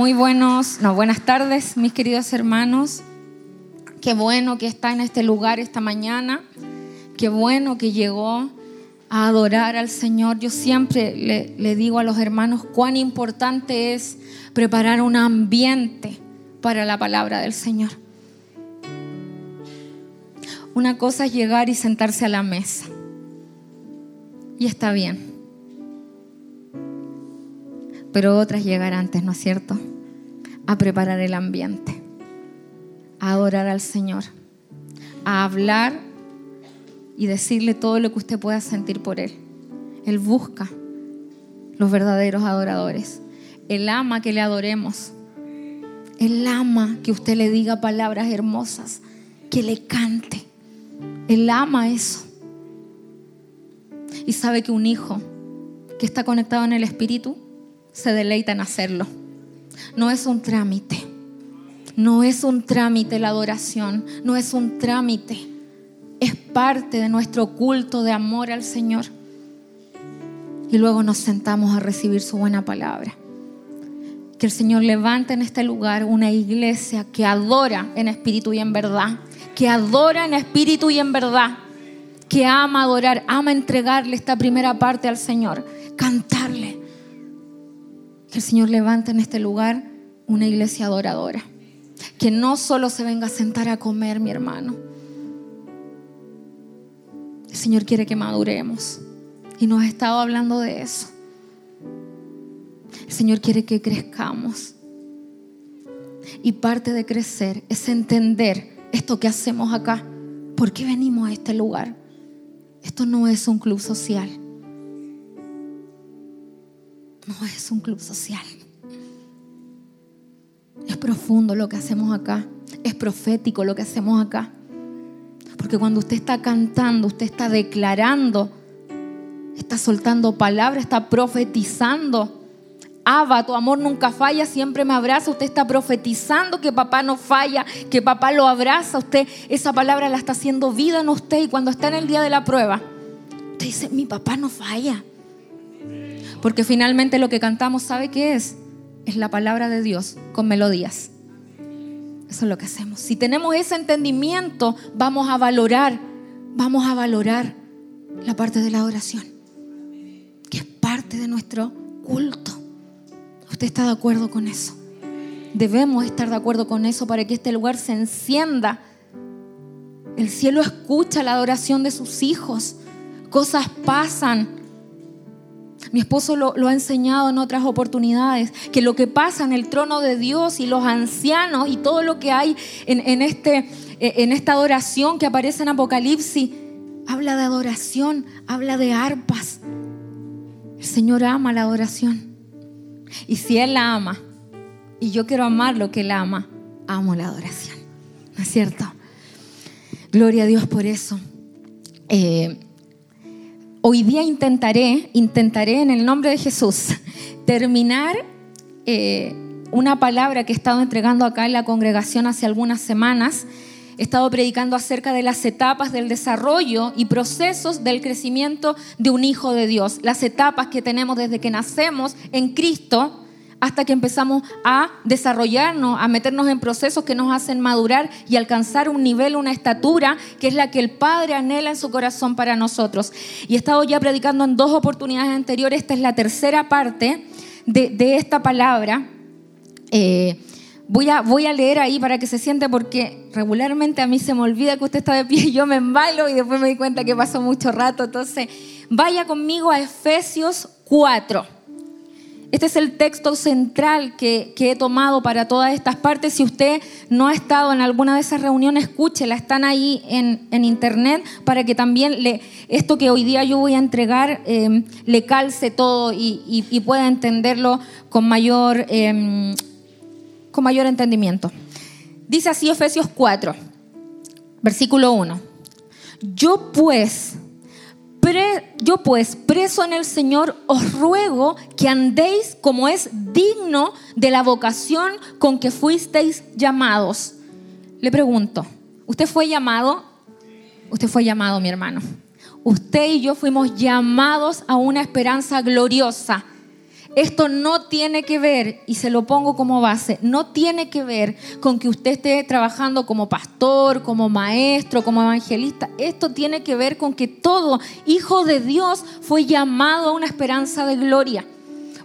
Muy buenos, no, buenas tardes, mis queridos hermanos. Qué bueno que está en este lugar esta mañana. Qué bueno que llegó a adorar al Señor. Yo siempre le, le digo a los hermanos cuán importante es preparar un ambiente para la palabra del Señor. Una cosa es llegar y sentarse a la mesa. Y está bien pero otras llegar antes, ¿no es cierto? A preparar el ambiente, a adorar al Señor, a hablar y decirle todo lo que usted pueda sentir por Él. Él busca los verdaderos adoradores. Él ama que le adoremos. Él ama que usted le diga palabras hermosas, que le cante. Él ama eso. Y sabe que un hijo que está conectado en el Espíritu se deleita en hacerlo. No es un trámite. No es un trámite la adoración. No es un trámite. Es parte de nuestro culto de amor al Señor. Y luego nos sentamos a recibir su buena palabra. Que el Señor levante en este lugar una iglesia que adora en espíritu y en verdad. Que adora en espíritu y en verdad. Que ama adorar, ama entregarle esta primera parte al Señor. Cantarle que el Señor levante en este lugar una iglesia adoradora. Que no solo se venga a sentar a comer, mi hermano. El Señor quiere que maduremos. Y nos ha estado hablando de eso. El Señor quiere que crezcamos. Y parte de crecer es entender esto que hacemos acá. ¿Por qué venimos a este lugar? Esto no es un club social. Es un club social. Es profundo lo que hacemos acá. Es profético lo que hacemos acá. Porque cuando usted está cantando, usted está declarando, está soltando palabras, está profetizando. Abba, tu amor nunca falla, siempre me abraza. Usted está profetizando que papá no falla, que papá lo abraza. Usted esa palabra la está haciendo vida en usted y cuando está en el día de la prueba, usted dice, mi papá no falla. Porque finalmente lo que cantamos, ¿sabe qué es? Es la palabra de Dios con melodías. Eso es lo que hacemos. Si tenemos ese entendimiento, vamos a valorar, vamos a valorar la parte de la adoración, que es parte de nuestro culto. ¿Usted está de acuerdo con eso? Debemos estar de acuerdo con eso para que este lugar se encienda. El cielo escucha la adoración de sus hijos. Cosas pasan mi esposo lo, ha enseñado en otras oportunidades, que lo que pasa en el trono de Dios y los ancianos y todo lo que hay en, este, en esta adoración que aparece en Apocalipsis, habla de adoración, habla de arpas. El Señor ama la adoración. Y si Él la ama, y yo quiero amar lo que Él ama, amo la adoración. ¿No es cierto? Gloria a Dios por eso. Eh, hoy día intentaré, intentaré en el nombre de Jesús, terminar eh, una palabra que he estado entregando acá en la congregación hace algunas semanas. He estado predicando acerca de las etapas del desarrollo y procesos del crecimiento de un hijo de Dios. Las etapas que tenemos desde que nacemos en Cristo hasta que empezamos a desarrollarnos, a meternos en procesos que nos hacen madurar y alcanzar un nivel, una estatura que es la que el Padre anhela en su corazón para nosotros. Y he estado ya predicando en dos oportunidades anteriores, esta es la tercera parte de, esta palabra. Eh, voy, a, voy a leer ahí para que se siente porque regularmente a mí se me olvida que usted está de pie y yo me embalo y después me di cuenta que pasó mucho rato. Entonces, vaya conmigo a Efesios 4. Este es el texto central que, he tomado para todas estas partes. Si usted no ha estado en alguna de esas reuniones, escúchela, están ahí en, internet para que también le, esto que hoy día yo voy a entregar em, le calce todo y, pueda entenderlo con mayor, em, con mayor entendimiento. Dice así Efesios 4, versículo 1. Yo pues yo pues, preso en el Señor, os ruego que andéis como es digno de la vocación con que fuisteis llamados. Le pregunto, ¿usted fue llamado? Usted fue llamado, mi hermano. Usted y yo fuimos llamados a una esperanza gloriosa. Esto no tiene que ver, y se lo pongo como base, no tiene que ver con que usted esté trabajando como pastor, como maestro, como evangelista. Esto tiene que ver con que todo hijo de Dios fue llamado a una esperanza de gloria.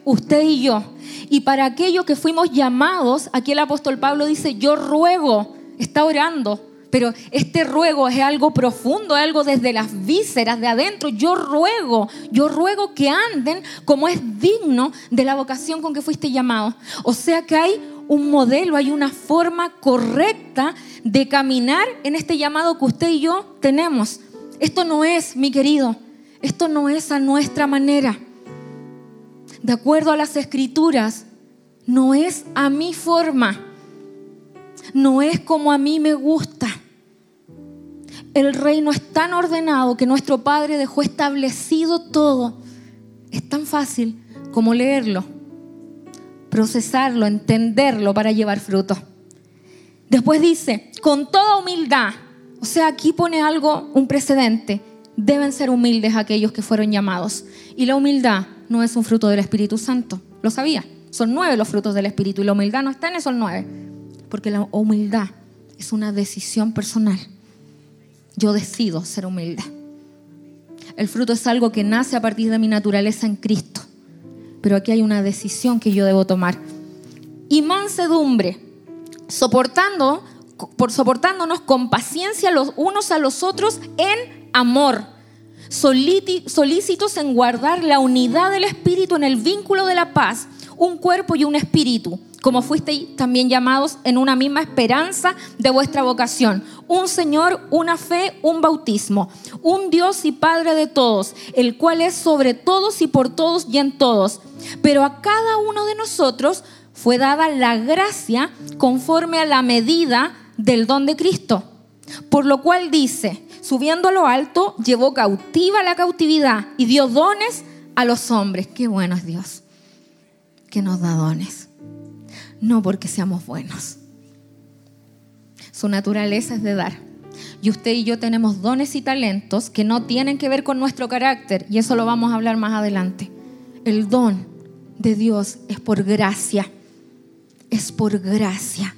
Usted y yo. Y para aquellos que fuimos llamados, aquí el apóstol Pablo dice, yo ruego, está orando pero este ruego es algo profundo, algo desde las vísceras de adentro. Yo ruego, yo ruego que anden como es digno de la vocación con que fuiste llamado. O sea que hay un modelo, hay una forma correcta de caminar en este llamado que usted y yo tenemos. Esto no es, mi querido, esto no es a nuestra manera. De acuerdo a las escrituras, no es a mi forma, no es como a mí me gusta el reino es tan ordenado que nuestro Padre dejó establecido todo. Es tan fácil como leerlo, procesarlo, entenderlo para llevar fruto. Después dice, con toda humildad, o sea, aquí pone algo, un precedente, deben ser humildes aquellos que fueron llamados. Y la humildad no es un fruto del Espíritu Santo, lo sabía. Son nueve los frutos del Espíritu y la humildad no está en esos nueve, porque la humildad es una decisión personal yo decido ser humilde. El fruto es algo que nace a partir de mi naturaleza en Cristo. Pero aquí hay una decisión que yo debo tomar. Y mansedumbre, soportando, por soportándonos con paciencia los unos a los otros en amor, solícitos en guardar la unidad del Espíritu en el vínculo de la paz, un cuerpo y un espíritu como fuisteis también llamados en una misma esperanza de vuestra vocación. Un Señor, una fe, un bautismo. Un Dios y Padre de todos, el cual es sobre todos y por todos y en todos. Pero a cada uno de nosotros fue dada la gracia conforme a la medida del don de Cristo. Por lo cual dice, subiendo a lo alto, llevó cautiva la cautividad y dio dones a los hombres. Qué bueno es Dios, que nos da dones no porque seamos buenos. Su naturaleza es de dar. Y usted y yo tenemos dones y talentos que no tienen que ver con nuestro carácter, y eso lo vamos a hablar más adelante. El don de Dios es por gracia, es por gracia.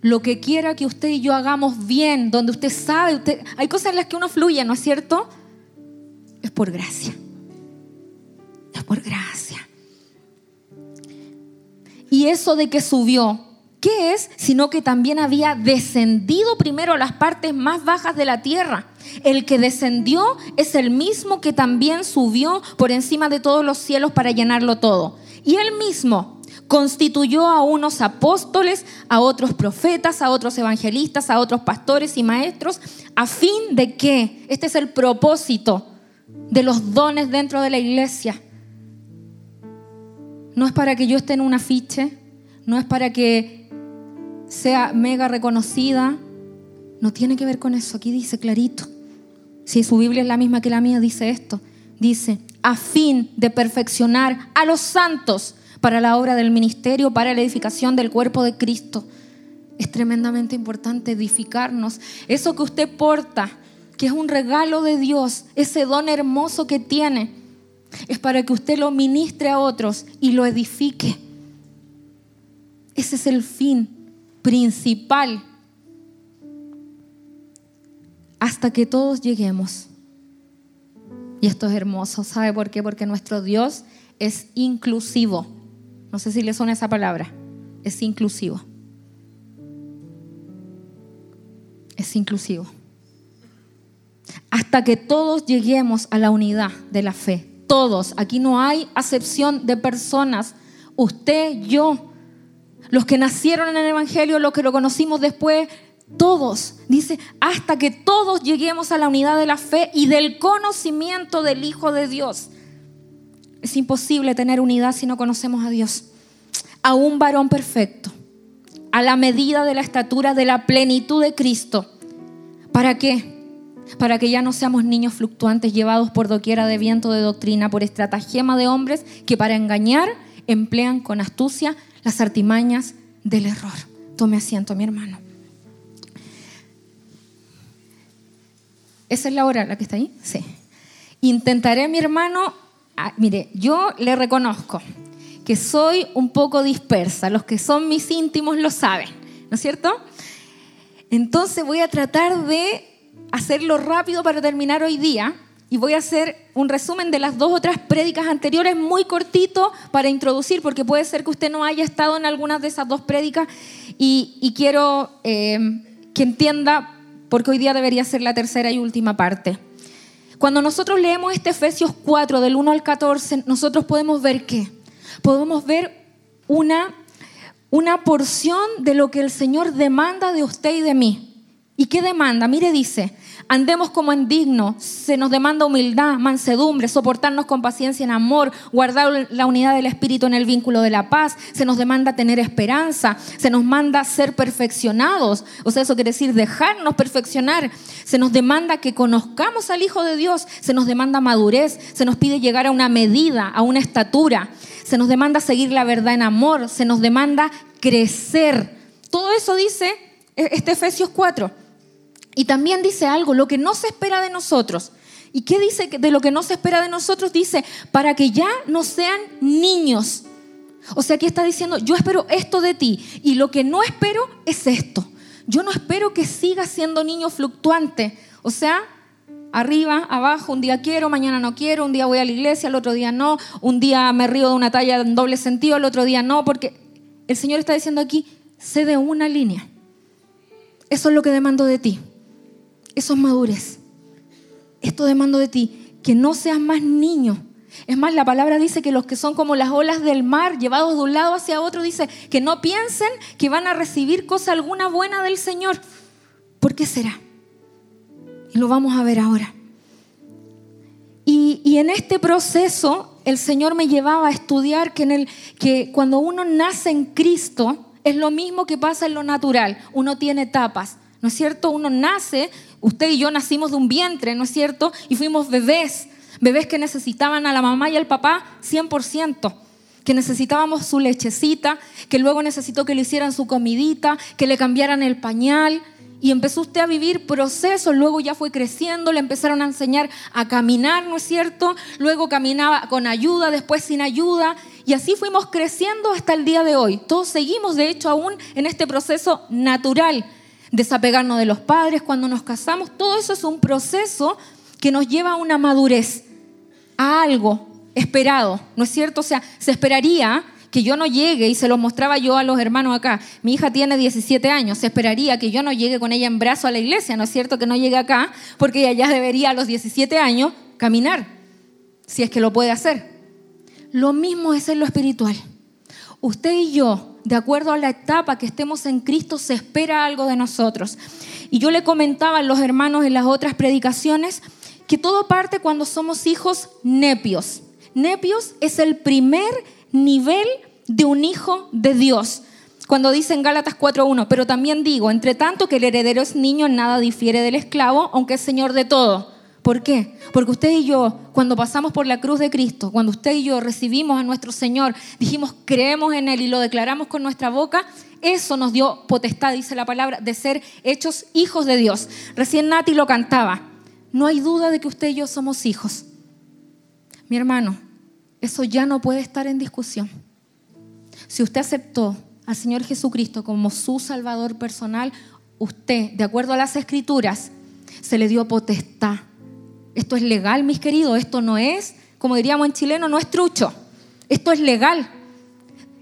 Lo que quiera que usted y yo hagamos bien, donde usted sabe, hay cosas en las que uno fluye, ¿no es cierto? Es por gracia. Es por gracia. Y eso de que subió, ¿qué es? Sino que también había descendido primero a las partes más bajas de la tierra. El que descendió es el mismo que también subió por encima de todos los cielos para llenarlo todo. Y él mismo constituyó a unos apóstoles, a otros profetas, a otros evangelistas, a otros pastores y maestros, a fin de que, este es el propósito de los dones dentro de la iglesia, no es para que yo esté en un afiche, no es para que sea mega reconocida, no tiene que ver con eso, aquí dice clarito. Si su Biblia es la misma que la mía, dice esto. Dice, a fin de perfeccionar a los santos para la obra del ministerio, para la edificación del cuerpo de Cristo. Es tremendamente importante edificarnos. Eso que usted porta, que es un regalo de Dios, ese don hermoso que tiene, es para que usted lo ministre a otros y lo edifique. Ese es el fin principal. Hasta que todos lleguemos. Y esto es hermoso. ¿Sabe por qué? Porque nuestro Dios es inclusivo. No sé si le suena esa palabra. Es inclusivo. Es inclusivo. Hasta que todos lleguemos a la unidad de la fe todos. Aquí no hay acepción de personas. Usted, yo, los que nacieron en el Evangelio, los que lo conocimos después, todos. Dice, hasta que todos lleguemos a la unidad de la fe y del conocimiento del Hijo de Dios. Es imposible tener unidad si no conocemos a Dios. A un varón perfecto, a la medida de la estatura de la plenitud de Cristo. ¿Para qué? Para que ya no seamos niños fluctuantes llevados por doquiera de viento de doctrina, por estratagema de hombres que para engañar emplean con astucia las artimañas del error. Tome asiento, mi hermano. ¿Esa es la hora la que está ahí? Sí. Intentaré, mi hermano, ah, mire, yo le reconozco que soy un poco dispersa. Los que son mis íntimos lo saben, ¿no es cierto? Entonces voy a tratar de hacerlo rápido para terminar hoy día y voy a hacer un resumen de las dos otras prédicas anteriores muy cortito para introducir, porque puede ser que usted no haya estado en algunas de esas dos prédicas y, quiero eh, que entienda, porque hoy día debería ser la tercera y última parte. Cuando nosotros leemos este Efesios 4 del 1 al 14, nosotros podemos ver qué? Podemos ver una, una porción de lo que el Señor demanda de usted y de mí. ¿Y qué demanda? Mire, dice, andemos como en digno, se nos demanda humildad, mansedumbre, soportarnos con paciencia en amor, guardar la unidad del Espíritu en el vínculo de la paz, se nos demanda tener esperanza, se nos manda ser perfeccionados, o sea, eso quiere decir dejarnos perfeccionar, se nos demanda que conozcamos al Hijo de Dios, se nos demanda madurez, se nos pide llegar a una medida, a una estatura, se nos demanda seguir la verdad en amor, se nos demanda crecer. Todo eso dice este Efesios 4. Y también dice algo, lo que no se espera de nosotros. ¿Y qué dice de lo que no se espera de nosotros? Dice, para que ya no sean niños. O sea, aquí está diciendo, yo espero esto de ti y lo que no espero es esto. Yo no espero que sigas siendo niño fluctuante. O sea, arriba, abajo, un día quiero, mañana no quiero, un día voy a la iglesia, el otro día no, un día me río de una talla en doble sentido, el otro día no, porque el Señor está diciendo aquí, sé de una línea. Eso es lo que demando de ti. Eso es madurez. Esto demando de ti, que no seas más niño. Es más, la palabra dice que los que son como las olas del mar, llevados de un lado hacia otro, dice que no piensen que van a recibir cosa alguna buena del Señor. ¿Por qué será? Y lo vamos a ver ahora. Y, y, en este proceso, el Señor me llevaba a estudiar que, en el, que cuando uno nace en Cristo, es lo mismo que pasa en lo natural. Uno tiene etapas, ¿no es cierto? Uno nace Usted y yo nacimos de un vientre, ¿no es cierto? Y fuimos bebés, bebés que necesitaban a la mamá y al papá 100%, que necesitábamos su lechecita, que luego necesitó que le hicieran su comidita, que le cambiaran el pañal. Y empezó usted a vivir procesos, luego ya fue creciendo, le empezaron a enseñar a caminar, ¿no es cierto? Luego caminaba con ayuda, después sin ayuda, y así fuimos creciendo hasta el día de hoy. Todos seguimos, de hecho, aún en este proceso natural desapegarnos de los padres cuando nos casamos, todo eso es un proceso que nos lleva a una madurez, a algo esperado, ¿no es cierto? O sea, se esperaría que yo no llegue, y se lo mostraba yo a los hermanos acá, mi hija tiene 17 años, se esperaría que yo no llegue con ella en brazo a la iglesia, ¿no es cierto? Que no llegue acá, porque ella ya debería a los 17 años caminar, si es que lo puede hacer. Lo mismo es en lo espiritual. Usted y yo de acuerdo a la etapa que estemos en Cristo, se espera algo de nosotros. Y yo le comentaba a los hermanos en las otras predicaciones que todo parte cuando somos hijos nepios. Nepios es el primer nivel de un hijo de Dios. Cuando dice en Gálatas 4.1, pero también digo, entre tanto que el heredero es niño, nada difiere del esclavo, aunque es señor de todo. ¿Por qué? Porque usted y yo, cuando pasamos por la cruz de Cristo, cuando usted y yo recibimos a nuestro Señor, dijimos, creemos en Él y lo declaramos con nuestra boca, eso nos dio potestad, dice la palabra, de ser hechos hijos de Dios. Recién Nati lo cantaba. No hay duda de que usted y yo somos hijos. Mi hermano, eso ya no puede estar en discusión. Si usted aceptó al Señor Jesucristo como su Salvador personal, usted, de acuerdo a las Escrituras, se le dio potestad esto es legal, mis queridos. Esto no es, como diríamos en chileno, no es trucho. Esto es legal.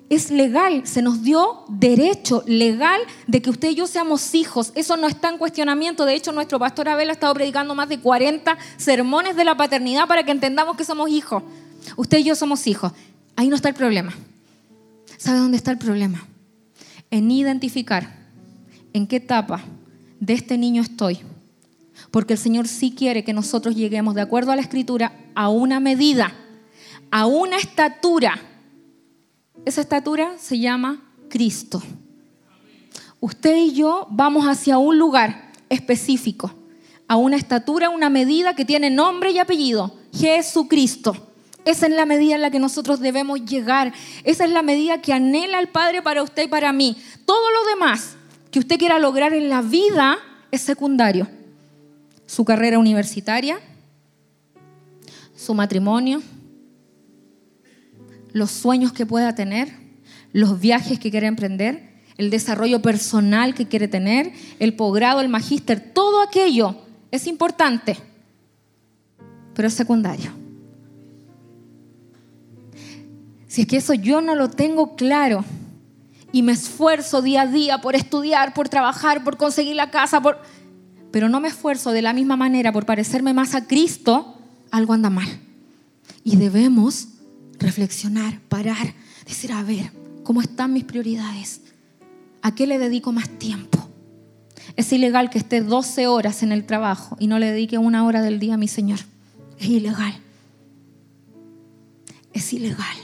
Es legal. Se nos dio derecho legal de que usted y yo seamos hijos. Eso no está en cuestionamiento. De hecho, nuestro pastor Abel ha estado predicando más de 40 sermones de la paternidad para que entendamos que somos hijos. Usted y yo somos hijos. Ahí no está el problema. ¿Sabe dónde está el problema? En identificar en qué etapa de este niño estoy porque el Señor sí quiere que nosotros lleguemos, de acuerdo a la Escritura, a una medida, a una estatura. Esa estatura se llama Cristo. Usted y yo vamos hacia un lugar específico, a una estatura, una medida que tiene nombre y apellido, Jesucristo. Esa es la medida en la que nosotros debemos llegar. Esa es la medida que anhela el Padre para usted y para mí. Todo lo demás que usted quiera lograr en la vida es secundario su carrera universitaria, su matrimonio, los sueños que pueda tener, los viajes que quiere emprender, el desarrollo personal que quiere tener, el posgrado, el magíster, todo aquello es importante, pero es secundario. Si es que eso yo no lo tengo claro y me esfuerzo día a día por estudiar, por trabajar, por conseguir la casa, por... pero no me esfuerzo de la misma manera por parecerme más a Cristo, algo anda mal. Y debemos reflexionar, parar, decir, a ver, ¿cómo están mis prioridades? ¿A qué le dedico más tiempo? Es ilegal que esté 12 horas en el trabajo y no le dedique una hora del día a mi Señor. Es ilegal. Es ilegal.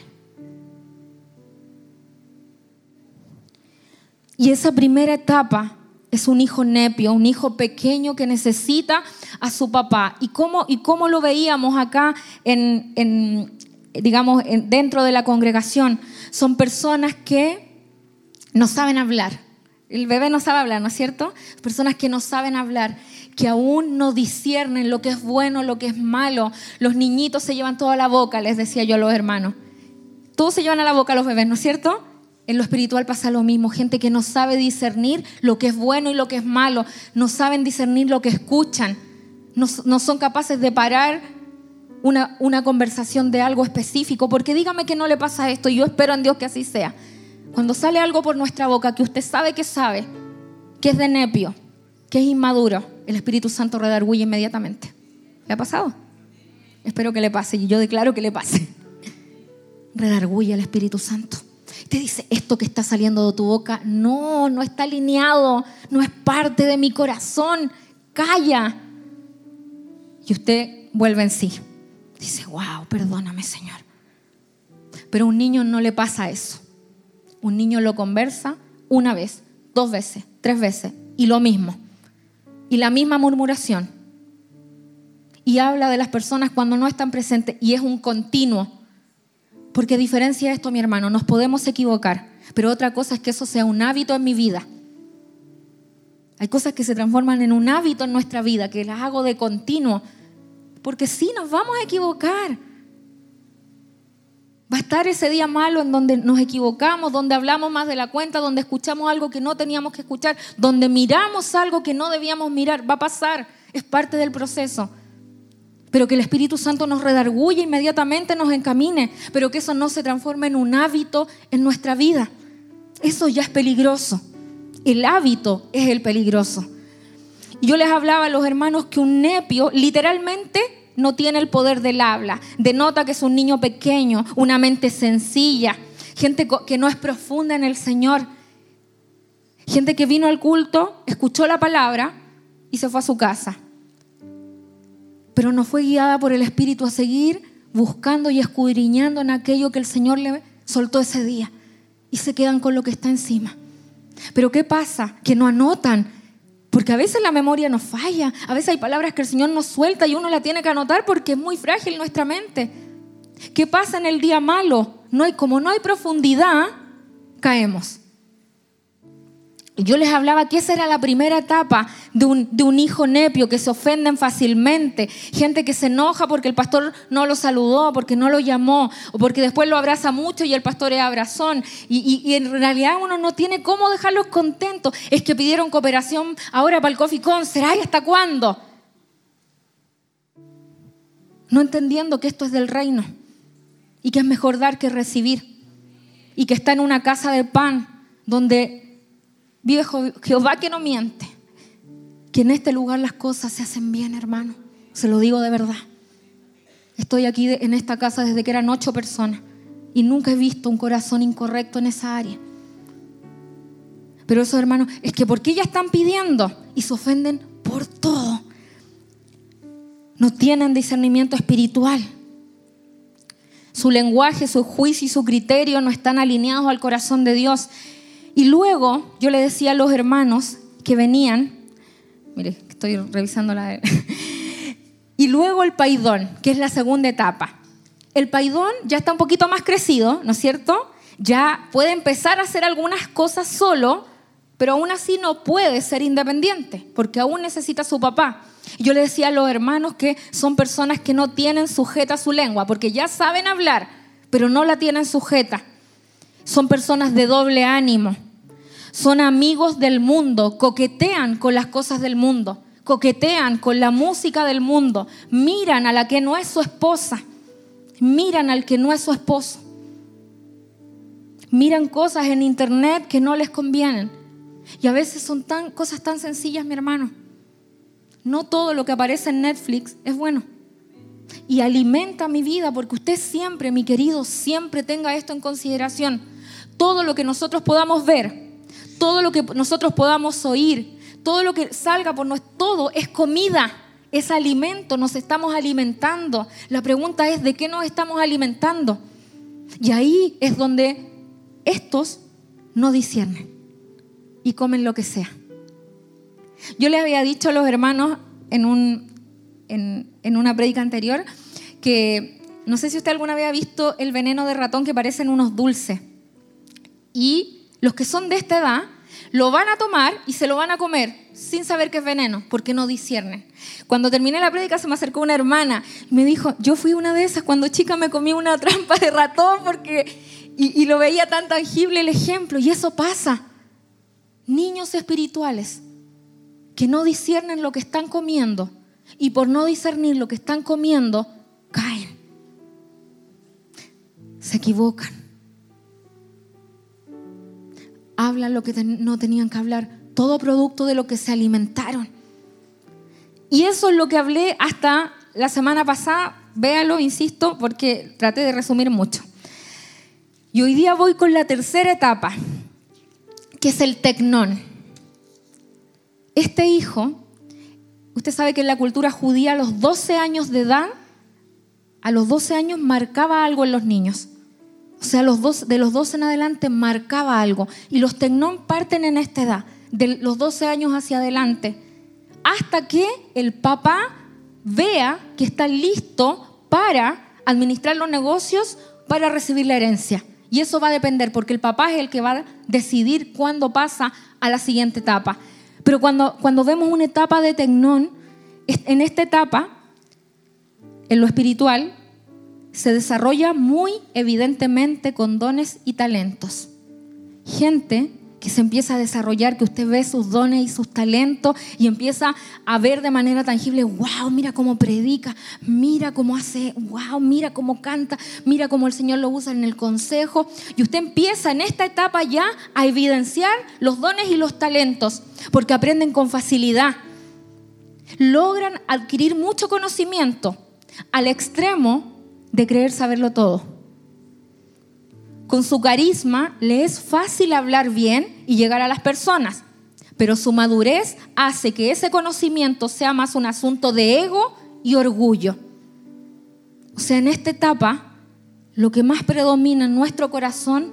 Y esa primera etapa es un hijo nepio, un hijo pequeño que necesita a su papá. ¿Y cómo, y cómo lo veíamos acá en, digamos, dentro de la congregación? Son personas que no saben hablar. El bebé no sabe hablar, ¿no es cierto? Personas que no saben hablar, que aún no disciernen lo que es bueno, lo que es malo. Los niñitos se llevan toda la boca, les decía yo a los hermanos. Todos se llevan a la boca los bebés, ¿no es cierto? En lo espiritual pasa lo mismo, gente que no sabe discernir lo que es bueno y lo que es malo, no saben discernir lo que escuchan, no, son capaces de parar una, conversación de algo específico, porque dígame que no le pasa esto y yo espero en Dios que así sea. Cuando sale algo por nuestra boca que usted sabe que sabe, que es de nepio, que es inmaduro, el Espíritu Santo redarguye inmediatamente. ¿Le ha pasado? Espero que le pase y yo declaro que le pase. Redarguye al Espíritu Santo. Te dice, esto que está saliendo de tu boca, no, no está alineado, no es parte de mi corazón, calla. Y usted vuelve en sí. Dice, wow, perdóname Señor. Pero a un niño no le pasa eso. Un niño lo conversa una vez, dos veces, tres veces, y lo mismo. Y la misma murmuración. Y habla de las personas cuando no están presentes y es un continuo. Porque diferencia esto, mi hermano, nos podemos equivocar, pero otra cosa es que eso sea un hábito en mi vida. Hay cosas que se transforman en un hábito en nuestra vida, que las hago de continuo, porque sí nos vamos a equivocar. Va a estar ese día malo en donde nos equivocamos, donde hablamos más de la cuenta, donde escuchamos algo que no teníamos que escuchar, donde miramos algo que no debíamos mirar. Va a pasar, es parte del proceso pero que el Espíritu Santo nos redarguye inmediatamente, nos encamine, pero que eso no se transforme en un hábito en nuestra vida. Eso ya es peligroso. El hábito es el peligroso. Yo les hablaba a los hermanos que un nepio literalmente no tiene el poder del habla. Denota que es un niño pequeño, una mente sencilla, gente que no es profunda en el Señor. Gente que vino al culto, escuchó la palabra y se fue a su casa pero no fue guiada por el Espíritu a seguir buscando y escudriñando en aquello que el Señor le soltó ese día. Y se quedan con lo que está encima. Pero ¿qué pasa? Que no anotan. Porque a veces la memoria nos falla. A veces hay palabras que el Señor nos suelta y uno la tiene que anotar porque es muy frágil nuestra mente. ¿Qué pasa en el día malo? No hay, como no hay profundidad, caemos. Yo les hablaba que esa era la primera etapa de un, hijo nepio, que se ofenden fácilmente, gente que se enoja porque el pastor no lo saludó, porque no lo llamó, o porque después lo abraza mucho y el pastor es abrazón. Y, y, en realidad uno no tiene cómo dejarlos contentos. Es que pidieron cooperación ahora para el Coffee Con, ¿será y hasta cuándo? No entendiendo que esto es del reino y que es mejor dar que recibir y que está en una casa de pan donde Vive Jehová que no miente. Que en este lugar las cosas se hacen bien, hermano. Se lo digo de verdad. Estoy aquí en esta casa desde que eran ocho personas y nunca he visto un corazón incorrecto en esa área. Pero eso, hermano, es que porque ya están pidiendo y se ofenden por todo. No tienen discernimiento espiritual. Su lenguaje, su juicio y su criterio no están alineados al corazón de Dios. Y luego yo le decía a los hermanos que venían, mire, estoy revisando la... y luego el paidón, que es la segunda etapa. El paidón ya está un poquito más crecido, ¿no es cierto? Ya puede empezar a hacer algunas cosas solo, pero aún así no puede ser independiente, porque aún necesita a su papá. Yo le decía a los hermanos que son personas que no tienen sujeta su lengua, porque ya saben hablar, pero no la tienen sujeta. Son personas de doble ánimo. Son amigos del mundo, coquetean con las cosas del mundo, coquetean con la música del mundo, miran a la que no es su esposa, miran al que no es su esposo. Miran cosas en internet que no les convienen. Y a veces son tan, cosas tan sencillas, mi hermano. No todo lo que aparece en Netflix es bueno. Y alimenta mi vida porque usted siempre, mi querido, siempre tenga esto en consideración. Todo lo que nosotros podamos ver, todo lo que nosotros podamos oír, todo lo que salga por nosotros, todo es comida, es alimento, nos estamos alimentando. La pregunta es, ¿de qué nos estamos alimentando? Y ahí es donde estos no disciernen y comen lo que sea. Yo le había dicho a los hermanos en, un, en, una prédica anterior que no sé si usted alguna vez ha visto el veneno de ratón que parecen unos dulces. Y los que son de esta edad lo van a tomar y se lo van a comer sin saber que es veneno, porque no disciernen. Cuando terminé la prédica se me acercó una hermana y me dijo, yo fui una de esas, cuando chica me comí una trampa de ratón porque... Y, lo veía tan tangible el ejemplo, y eso pasa niños espirituales que no disciernen lo que están comiendo y por no discernir lo que están comiendo, caen. Se equivocan. Hablan lo que no tenían que hablar. Todo producto de lo que se alimentaron. Y eso es lo que hablé hasta la semana pasada. Véalo, insisto, porque traté de resumir mucho. Y hoy día voy con la tercera etapa que es el tecnón. Este hijo, usted sabe que en la cultura judía a los 12 años de edad, a los 12 años marcaba algo en los niños. O sea, los dos, de los 12 en adelante marcaba algo. Y los tecnón parten en esta edad, de los 12 años hacia adelante, hasta que el papá vea que está listo para administrar los negocios, para recibir la herencia. Y eso va a depender porque el papá es el que va a decidir cuándo pasa a la siguiente etapa. Pero cuando, cuando vemos una etapa de tecnón, en esta etapa, en lo espiritual, se desarrolla muy evidentemente con dones y talentos. Gente que se empieza a desarrollar, que usted ve sus dones y sus talentos y empieza a ver de manera tangible, wow, mira cómo predica, mira cómo hace, wow, mira cómo canta, mira cómo el Señor lo usa en el consejo. Y usted empieza en esta etapa ya a evidenciar los dones y los talentos, porque aprenden con facilidad. Logran adquirir mucho conocimiento al extremo de creer saberlo todo. Con su carisma le es fácil hablar bien y llegar a las personas, pero su madurez hace que ese conocimiento sea más un asunto de ego y orgullo. O sea, en esta etapa, lo que más predomina en nuestro corazón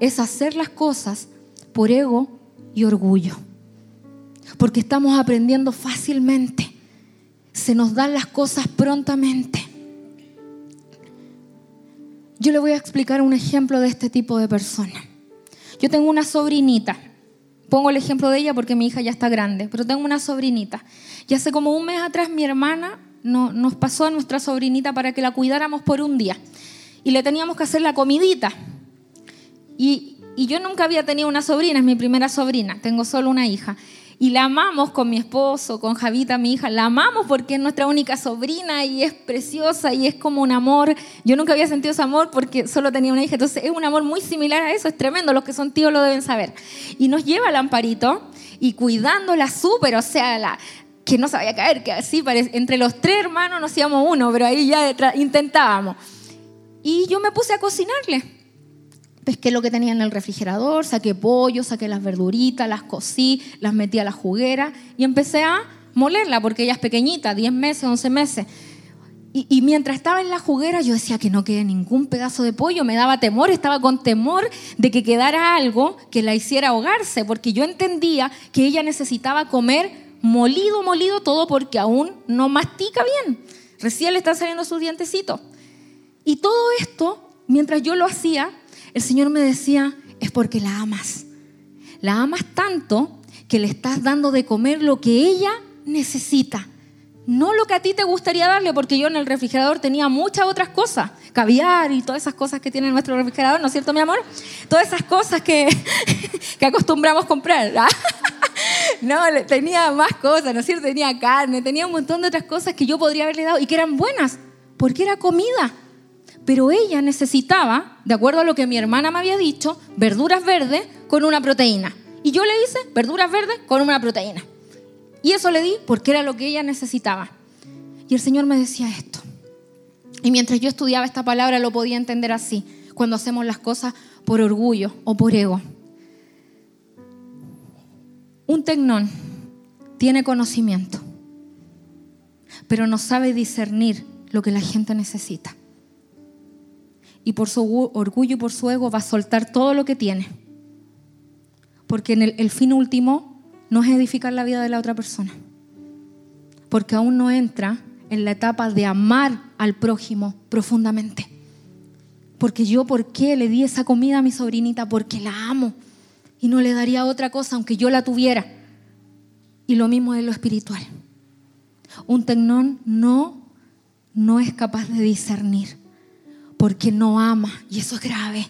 es hacer las cosas por ego y orgullo. Porque estamos aprendiendo fácilmente. Se nos dan las cosas prontamente. Yo le voy a explicar un ejemplo de este tipo de persona. Yo tengo una sobrinita. Pongo el ejemplo de ella porque mi hija ya está grande, pero tengo una sobrinita. Y hace como un mes atrás mi hermana nos pasó a nuestra sobrinita para que la cuidáramos por un día. Y le teníamos que hacer la comidita. Y, y yo nunca había tenido una sobrina, es mi primera sobrina, tengo solo una hija. Y la amamos con mi esposo, con Javita, mi hija. La amamos porque es nuestra única sobrina y es preciosa y es como un amor. Yo nunca había sentido ese amor porque solo tenía una hija. Entonces es un amor muy similar a eso. Es tremendo. Los que son tíos lo deben saber. Y nos lleva al amparito y cuidándola súper. O sea, la, que no sabía caer, que así parece. Entre los tres hermanos nos íbamos uno, pero ahí ya intentábamos. Y yo me puse a cocinarle pesqué lo que tenía en el refrigerador, saqué pollo, saqué las verduritas, las cocí, las metí a la juguera y empecé a molerla porque ella es pequeñita, 10 meses, 11 meses. Y, mientras estaba en la juguera yo decía que no quede ningún pedazo de pollo, me daba temor, estaba con temor de que quedara algo que la hiciera ahogarse, porque yo entendía que ella necesitaba comer molido, molido todo porque aún no mastica bien. Recién le están saliendo sus dientecitos. Y todo esto, mientras yo lo hacía, el Señor me decía, es porque la amas. La amas tanto que le estás dando de comer lo que ella necesita, no lo que a ti te gustaría darle, porque yo en el refrigerador tenía muchas otras cosas, caviar y todas esas cosas que tiene nuestro refrigerador, ¿no es cierto, mi amor? Todas esas cosas que, que acostumbramos comprar. ¿ah? No, tenía más cosas, ¿no es cierto? Tenía carne, tenía un montón de otras cosas que yo podría haberle dado y que eran buenas, porque era comida. Pero ella necesitaba, de acuerdo a lo que mi hermana me había dicho, verduras verdes con una proteína. Y yo le hice verduras verdes con una proteína. Y eso le di porque era lo que ella necesitaba. Y el Señor me decía esto. Y mientras yo estudiaba esta palabra lo podía entender así, cuando hacemos las cosas por orgullo o por ego. Un tecnón tiene conocimiento, pero no sabe discernir lo que la gente necesita. Y por su orgullo y por su ego va a soltar todo lo que tiene. Porque en el, fin último no es edificar la vida de la otra persona. Porque aún no entra en la etapa de amar al prójimo profundamente. Porque yo, ¿por qué le di esa comida a mi sobrinita? Porque la amo y no le daría otra cosa aunque yo la tuviera. Y lo mismo es lo espiritual. Un tecnón no, no es capaz de discernir porque no ama y eso es grave.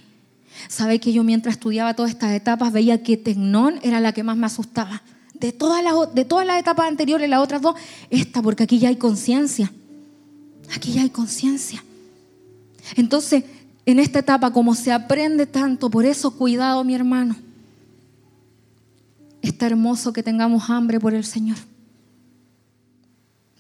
Sabe que yo mientras estudiaba todas estas etapas veía que tecnón era la que más me asustaba. De todas las, de todas las etapas anteriores, las otras dos, esta, porque aquí ya hay conciencia. Aquí ya hay conciencia. Entonces, en esta etapa, como se aprende tanto, por eso cuidado, mi hermano Está hermoso que tengamos hambre por el Señor.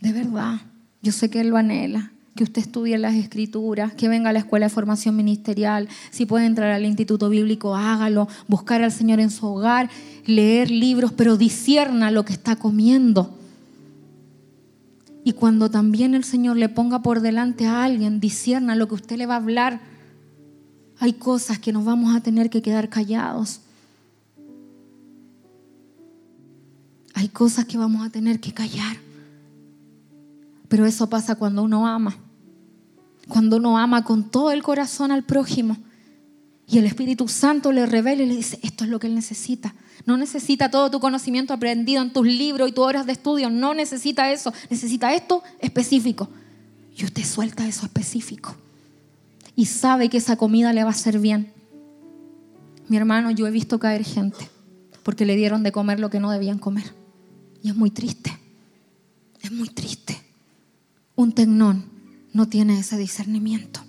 De verdad, yo sé que Él lo anhela, que usted estudie las escrituras, que venga a la escuela de formación ministerial, si puede entrar al instituto bíblico, hágalo, buscar al Señor en su hogar, leer libros, pero disierna lo que está comiendo. Y cuando también el Señor le ponga por delante a alguien, disierna lo que usted le va a hablar. Hay cosas que nos vamos a tener que quedar callados. Hay cosas que vamos a tener que callar. Pero eso pasa cuando uno ama. Cuando uno ama con todo el corazón al prójimo. Y el Espíritu Santo le revela y le dice, esto es lo que él necesita. No necesita todo tu conocimiento aprendido en tus libros y tus horas de estudio. No necesita eso. Necesita esto específico. Y usted suelta eso específico. Y sabe que esa comida le va a hacer bien. Mi hermano, yo he visto caer gente porque le dieron de comer lo que no debían comer. Y es muy triste, es muy triste. Un tecnón no tiene ese discernimiento.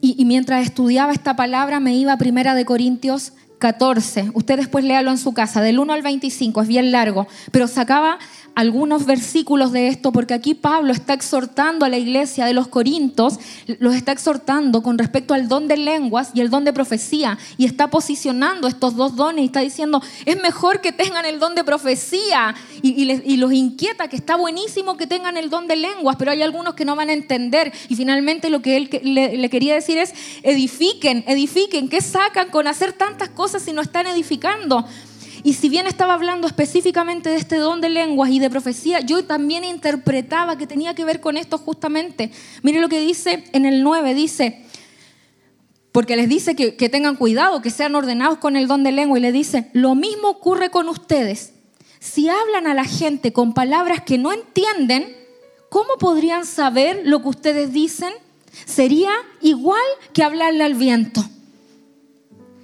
Y, mientras estudiaba esta palabra me iba a Primera de Corintios 14. Usted después léalo en su casa, del 1 al 25, es bien largo, pero sacaba algunos versículos de esto, porque aquí Pablo está exhortando a la iglesia de los Corintios, los está exhortando con respecto al don de lenguas y el don de profecía, y está posicionando estos dos dones y está diciendo, es mejor que tengan el don de profecía, y, los inquieta que está buenísimo que tengan el don de lenguas, pero hay algunos que no van a entender, y finalmente lo que él le, le quería decir es, edifiquen, edifiquen, ¿qué sacan con hacer tantas cosas si no están edificando? Y si bien estaba hablando específicamente de este don de lenguas y de profecía, yo también interpretaba que tenía que ver con esto justamente. Mire lo que dice en el 9, dice, porque les dice que, tengan cuidado, que sean ordenados con el don de lengua y le dice, lo mismo ocurre con ustedes. Si hablan a la gente con palabras que no entienden, ¿cómo podrían saber lo que ustedes dicen? Sería igual que hablarle al viento.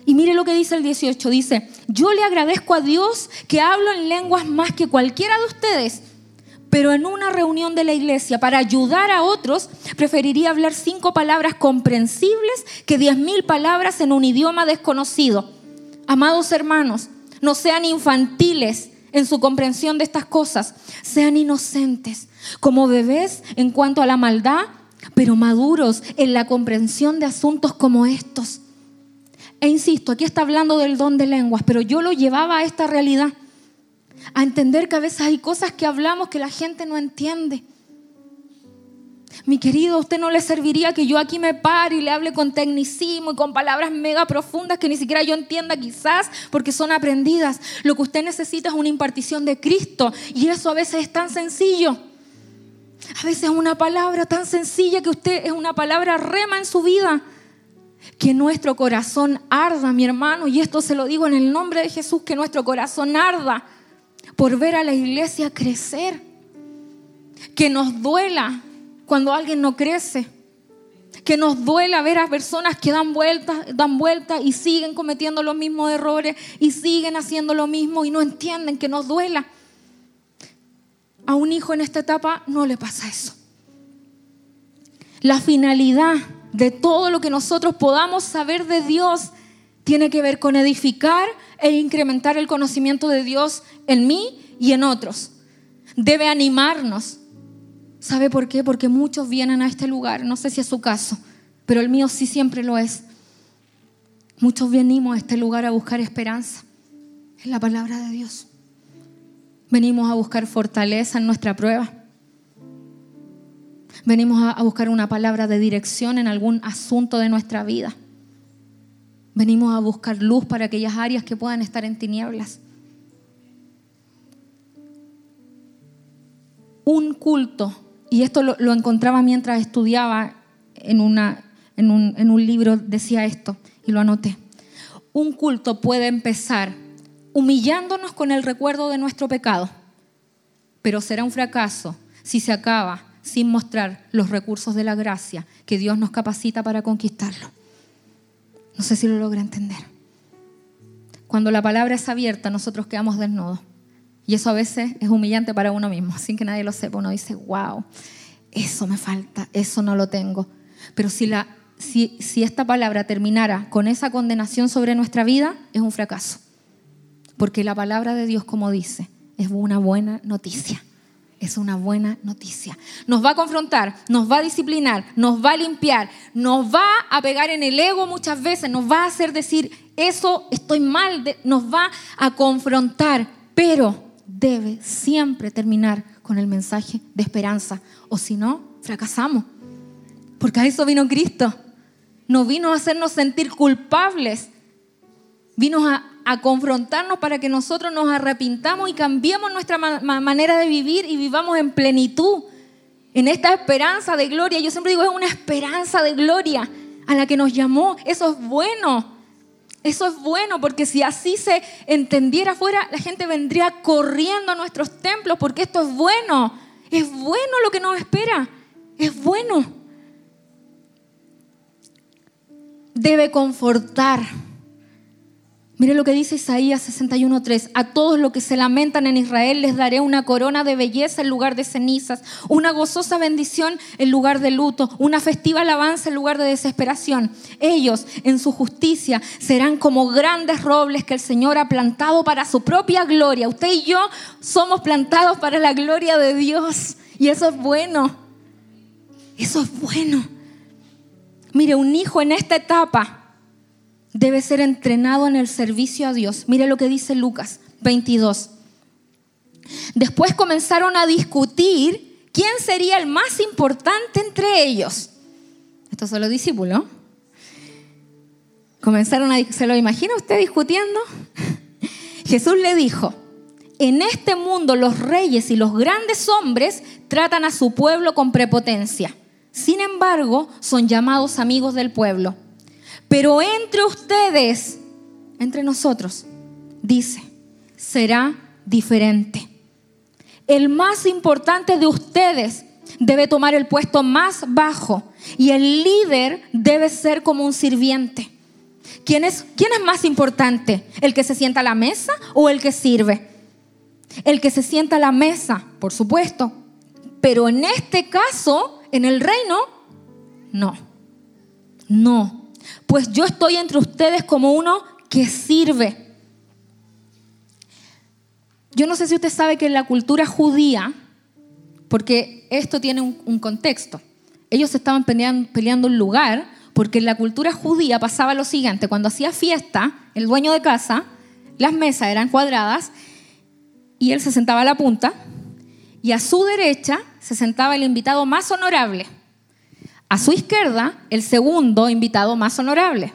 Y mire lo que dice el 18, dice, yo le agradezco a Dios que hablo en lenguas más que cualquiera de ustedes, pero en una reunión de la iglesia para ayudar a otros, preferiría hablar cinco palabras comprensibles que diez mil palabras en un idioma desconocido. Amados hermanos, no sean infantiles en su comprensión de estas cosas, sean inocentes, como bebés en cuanto a la maldad, pero maduros en la comprensión de asuntos como estos. E insisto, aquí está hablando del don de lenguas, pero yo lo llevaba a esta realidad, a entender que a veces hay cosas que hablamos que la gente no entiende. Mi querido, a usted no le serviría que yo aquí me pare y le hable con tecnicismo y con palabras mega profundas que ni siquiera yo entienda quizás porque son aprendidas. Lo que usted necesita es una impartición de Cristo y eso a veces es tan sencillo. A veces es una palabra tan sencilla que usted es una palabra rema en su vida que nuestro corazón arda, mi hermano, y esto se lo digo en el nombre de Jesús, que nuestro corazón arda por ver a la iglesia crecer. Que nos duela cuando alguien no crece. Que nos duela ver a personas que dan vueltas, dan vueltas y siguen cometiendo los mismos errores y siguen haciendo lo mismo y no entienden que nos duela. A un hijo en esta etapa no le pasa eso. La finalidad de todo lo que nosotros podamos saber de Dios tiene que ver con edificar e incrementar el conocimiento de Dios en mí y en otros. Debe animarnos. ¿Sabe por qué? Porque muchos vienen a este lugar, no sé si es su caso, pero el mío sí siempre lo es. Muchos venimos a este lugar a buscar esperanza en la palabra de Dios. Venimos a buscar fortaleza en nuestra prueba. Venimos a buscar una palabra de dirección en algún asunto de nuestra vida. Venimos a buscar luz para aquellas áreas que puedan estar en tinieblas. Un culto, y esto lo, encontraba mientras estudiaba en, un, en un libro, decía esto, y lo anoté. Un culto puede empezar humillándonos con el recuerdo de nuestro pecado, pero será un fracaso si se acaba sin mostrar los recursos de la gracia que Dios nos capacita para conquistarlo. No sé si lo logra entender. Cuando la palabra es abierta, nosotros quedamos desnudos. Y eso a veces es humillante para uno mismo, sin que nadie lo sepa. Uno dice, wow, eso me falta, eso no lo tengo. Pero si, la, si, si esta palabra terminara con esa condenación sobre nuestra vida, es un fracaso. Porque la palabra de Dios, como dice, es una buena noticia es una buena noticia. Nos va a confrontar, nos va a disciplinar, nos va a limpiar, nos va a pegar en el ego muchas veces, nos va a hacer decir, eso estoy mal, nos va a confrontar, pero debe siempre terminar con el mensaje de esperanza, o si no, fracasamos. Porque a eso vino Cristo. No vino a hacernos sentir culpables, vino a a confrontarnos para que nosotros nos arrepintamos y cambiemos nuestra manera de vivir y vivamos en plenitud, en esta esperanza de gloria. Yo siempre digo, es una esperanza de gloria a la que nos llamó. Eso es bueno. Eso es bueno porque si así se entendiera afuera, la gente vendría corriendo a nuestros templos porque esto es bueno. Es bueno lo que nos espera. Es bueno. Debe confortar Mire lo que dice Isaías 61:3. A todos los que se lamentan en Israel les daré una corona de belleza en lugar de cenizas, una gozosa bendición en lugar de luto, una festiva alabanza en lugar de desesperación. Ellos en su justicia serán como grandes robles que el Señor ha plantado para su propia gloria. Usted y yo somos plantados para la gloria de Dios y eso es bueno. Eso es bueno. Mire, un hijo en esta etapa debe ser entrenado en el servicio a Dios. Mire lo que dice Lucas 22. Después comenzaron a discutir quién sería el más importante entre ellos. Estos son los discípulos. Comenzaron a, ¿se lo imagina usted discutiendo? Jesús le dijo, en este mundo los reyes y los grandes hombres tratan a su pueblo con prepotencia. Sin embargo, son llamados amigos del pueblo. Pero entre ustedes, entre nosotros, dice, será diferente. El más importante de ustedes debe tomar el puesto más bajo y el líder debe ser como un sirviente. ¿Quién es, ¿Quién es más importante? ¿El que se sienta a la mesa o el que sirve? El que se sienta a la mesa, por supuesto. Pero en este caso, en el reino, no. No pues yo estoy entre ustedes como uno que sirve. Yo no sé si usted sabe que en la cultura judía, porque esto tiene un, contexto, ellos estaban peleando, peleando un lugar, porque en la cultura judía pasaba lo siguiente, cuando hacía fiesta, el dueño de casa, las mesas eran cuadradas y él se sentaba a la punta y a su derecha se sentaba el invitado más honorable. A su izquierda, el segundo invitado más honorable.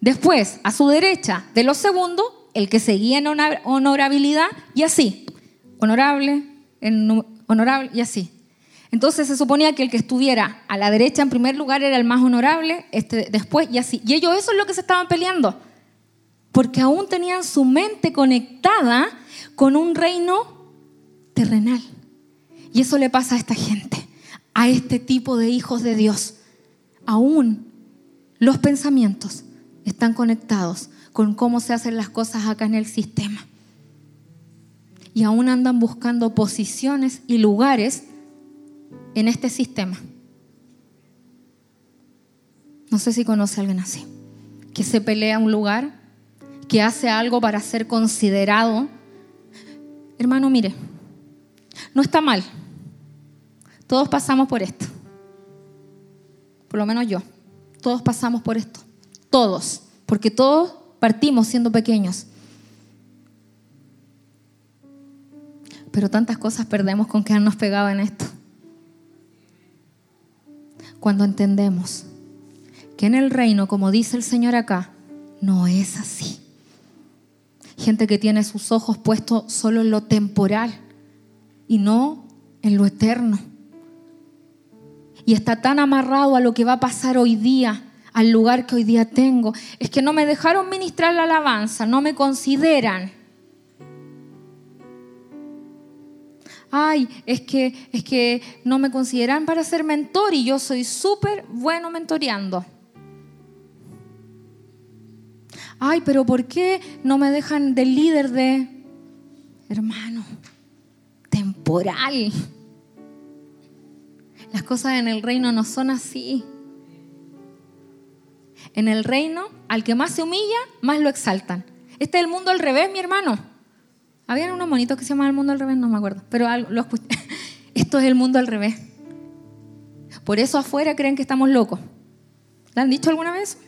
Después, a su derecha de los segundos, el que seguía en honorabilidad y así. Honorable, honorable y así. Entonces se suponía que el que estuviera a la derecha en primer lugar era el más honorable, este, después y así. Y ellos eso es lo que se estaban peleando, porque aún tenían su mente conectada con un reino terrenal. Y eso le pasa a esta gente, a este tipo de hijos de Dios. Aún los pensamientos están conectados con cómo se hacen las cosas acá en el sistema. Y aún andan buscando posiciones y lugares en este sistema. No sé si conoce a alguien así, que se pelea un lugar, que hace algo para ser considerado. Hermano, mire, no está mal. Todos pasamos por esto. Por lo menos yo. Todos pasamos por esto. Todos. Porque todos partimos siendo pequeños. Pero tantas cosas perdemos con quedarnos pegados en esto. Cuando entendemos que en el reino, como dice el Señor acá, no es así. Gente que tiene sus ojos puestos solo en lo temporal y no en lo eterno. Y está tan amarrado a lo que va a pasar hoy día, al lugar que hoy día tengo. Es que no me dejaron ministrar la alabanza, no me consideran. Ay, es que, es que no me consideran para ser mentor y yo soy súper bueno mentoreando. Ay, pero ¿por qué no me dejan del líder de hermano? Temporal. Las cosas en el reino no son así. En el reino, al que más se humilla, más lo exaltan. Este es el mundo al revés, mi hermano. Habían unos monitos que se llamaban el mundo al revés, no me acuerdo, pero lo Esto es el mundo al revés. Por eso afuera creen que estamos locos. ¿Le han dicho alguna vez?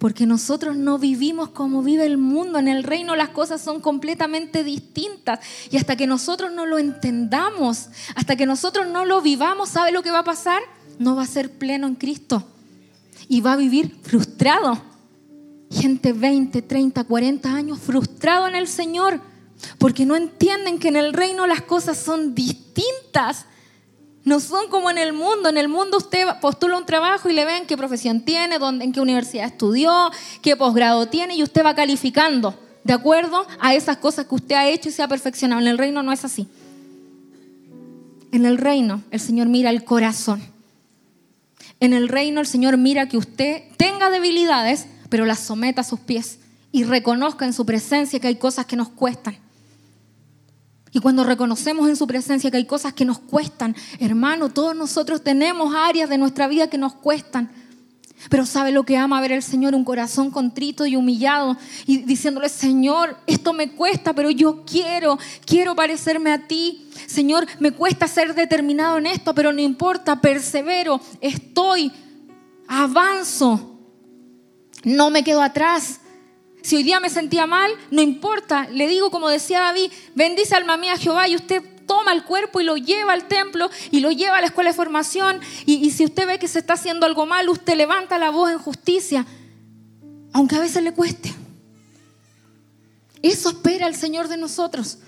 Porque nosotros no vivimos como vive el mundo. En el reino las cosas son completamente distintas. Y hasta que nosotros no lo entendamos, hasta que nosotros no lo vivamos, ¿sabe lo que va a pasar? No va a ser pleno en Cristo. Y va a vivir frustrado. Gente 20, 30, 40 años frustrado en el Señor. Porque no entienden que en el reino las cosas son distintas. No son como en el mundo. En el mundo usted postula un trabajo y le ven qué profesión tiene, dónde, en qué universidad estudió, qué posgrado tiene y usted va calificando de acuerdo a esas cosas que usted ha hecho y se ha perfeccionado. En el reino no es así. En el reino el Señor mira el corazón. En el reino el Señor mira que usted tenga debilidades, pero las someta a sus pies y reconozca en su presencia que hay cosas que nos cuestan y cuando reconocemos en su presencia que hay cosas que nos cuestan, hermano, todos nosotros tenemos áreas de nuestra vida que nos cuestan. Pero sabe lo que ama ver el Señor, un corazón contrito y humillado y diciéndole, Señor, esto me cuesta, pero yo quiero, quiero parecerme a ti. Señor, me cuesta ser determinado en esto, pero no importa, persevero, estoy, avanzo, no me quedo atrás. Si hoy día me sentía mal, no importa. Le digo, como decía David, bendice alma mía Jehová y usted toma el cuerpo y lo lleva al templo y lo lleva a la escuela de formación. Y, y si usted ve que se está haciendo algo mal, usted levanta la voz en justicia, aunque a veces le cueste. Eso espera el Señor de nosotros.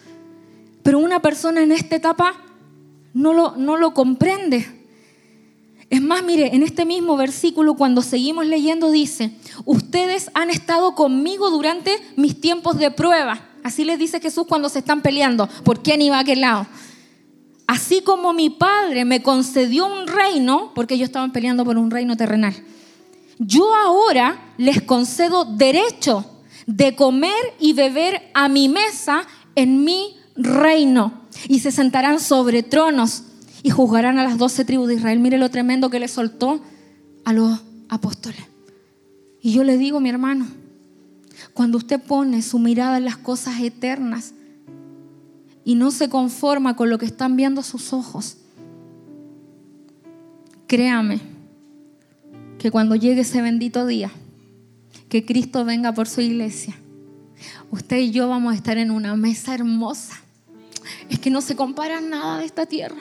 Pero una persona en esta etapa no lo, no lo comprende. Es más, mire, en este mismo versículo, cuando seguimos leyendo, dice, ustedes han estado conmigo durante mis tiempos de prueba. Así les dice Jesús cuando se están peleando. ¿Por quién iba a aquel lado? Así como mi padre me concedió un reino, porque ellos estaban peleando por un reino terrenal, yo ahora les concedo derecho de comer y beber a mi mesa en mi reino. Y se sentarán sobre tronos y juzgarán a las doce tribus de Israel. Mire lo tremendo que le soltó a los apóstoles. Y yo le digo, mi hermano, cuando usted pone su mirada en las cosas eternas y no se conforma con lo que están viendo sus ojos, créame que cuando llegue ese bendito día, que Cristo venga por su iglesia, usted y yo vamos a estar en una mesa hermosa. Es que no se compara nada de esta tierra.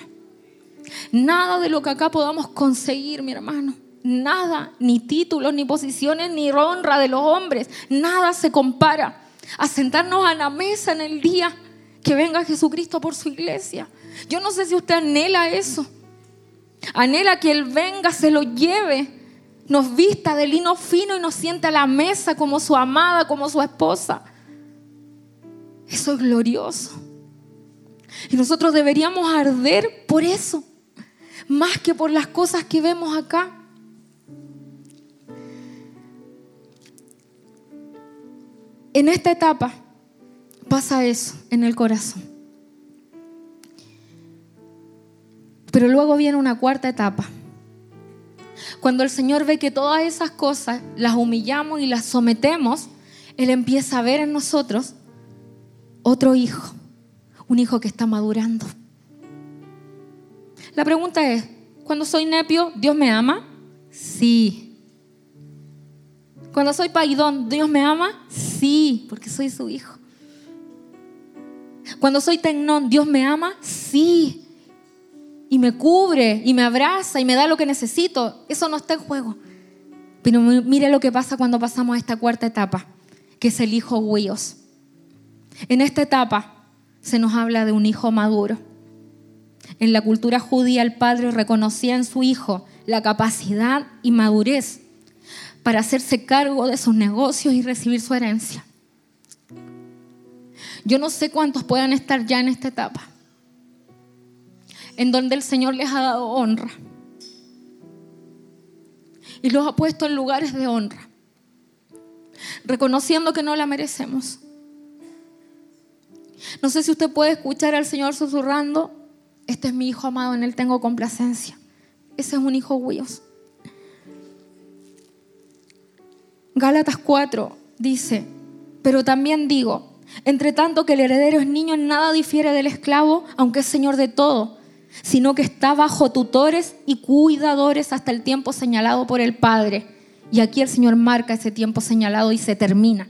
Nada de lo que acá podamos conseguir, mi hermano. Nada, ni títulos, ni posiciones, ni honra de los hombres. Nada se compara a sentarnos a la mesa en el día que venga Jesucristo por su iglesia. Yo no sé si usted anhela eso. Anhela que Él venga, se lo lleve, nos vista de lino fino y nos sienta a la mesa como su amada, como su esposa. Eso es glorioso. Y nosotros deberíamos arder por eso, más que por las cosas que vemos acá. En esta etapa pasa eso en el corazón. Pero luego viene una cuarta etapa. Cuando el Señor ve que todas esas cosas las humillamos y las sometemos, Él empieza a ver en nosotros otro hijo, un hijo que está madurando. La pregunta es, cuando soy nepio, ¿Dios me ama? Sí. Cuando soy paidón, ¿Dios me ama? Sí, porque soy su hijo. Cuando soy tecnón, ¿Dios me ama? Sí, y me cubre y me abraza y me da lo que necesito. Eso no está en juego. Pero mire lo que pasa cuando pasamos a esta cuarta etapa, que es el hijo huíos. En esta etapa se nos habla de un hijo maduro. En la cultura judía el padre reconocía en su hijo la capacidad y madurez para hacerse cargo de sus negocios y recibir su herencia. Yo no sé cuántos puedan estar ya en esta etapa, en donde el Señor les ha dado honra. Y los ha puesto en lugares de honra, reconociendo que no la merecemos. No sé si usted puede escuchar al Señor susurrando, este es mi hijo amado, en él tengo complacencia. Ese es un hijo huíos. Gálatas 4 dice, pero también digo, entre tanto que el heredero es niño, nada difiere del esclavo, aunque es señor de todo sino que está bajo tutores y cuidadores hasta el tiempo señalado por el Padre. Y aquí el Señor marca ese tiempo señalado y se termina.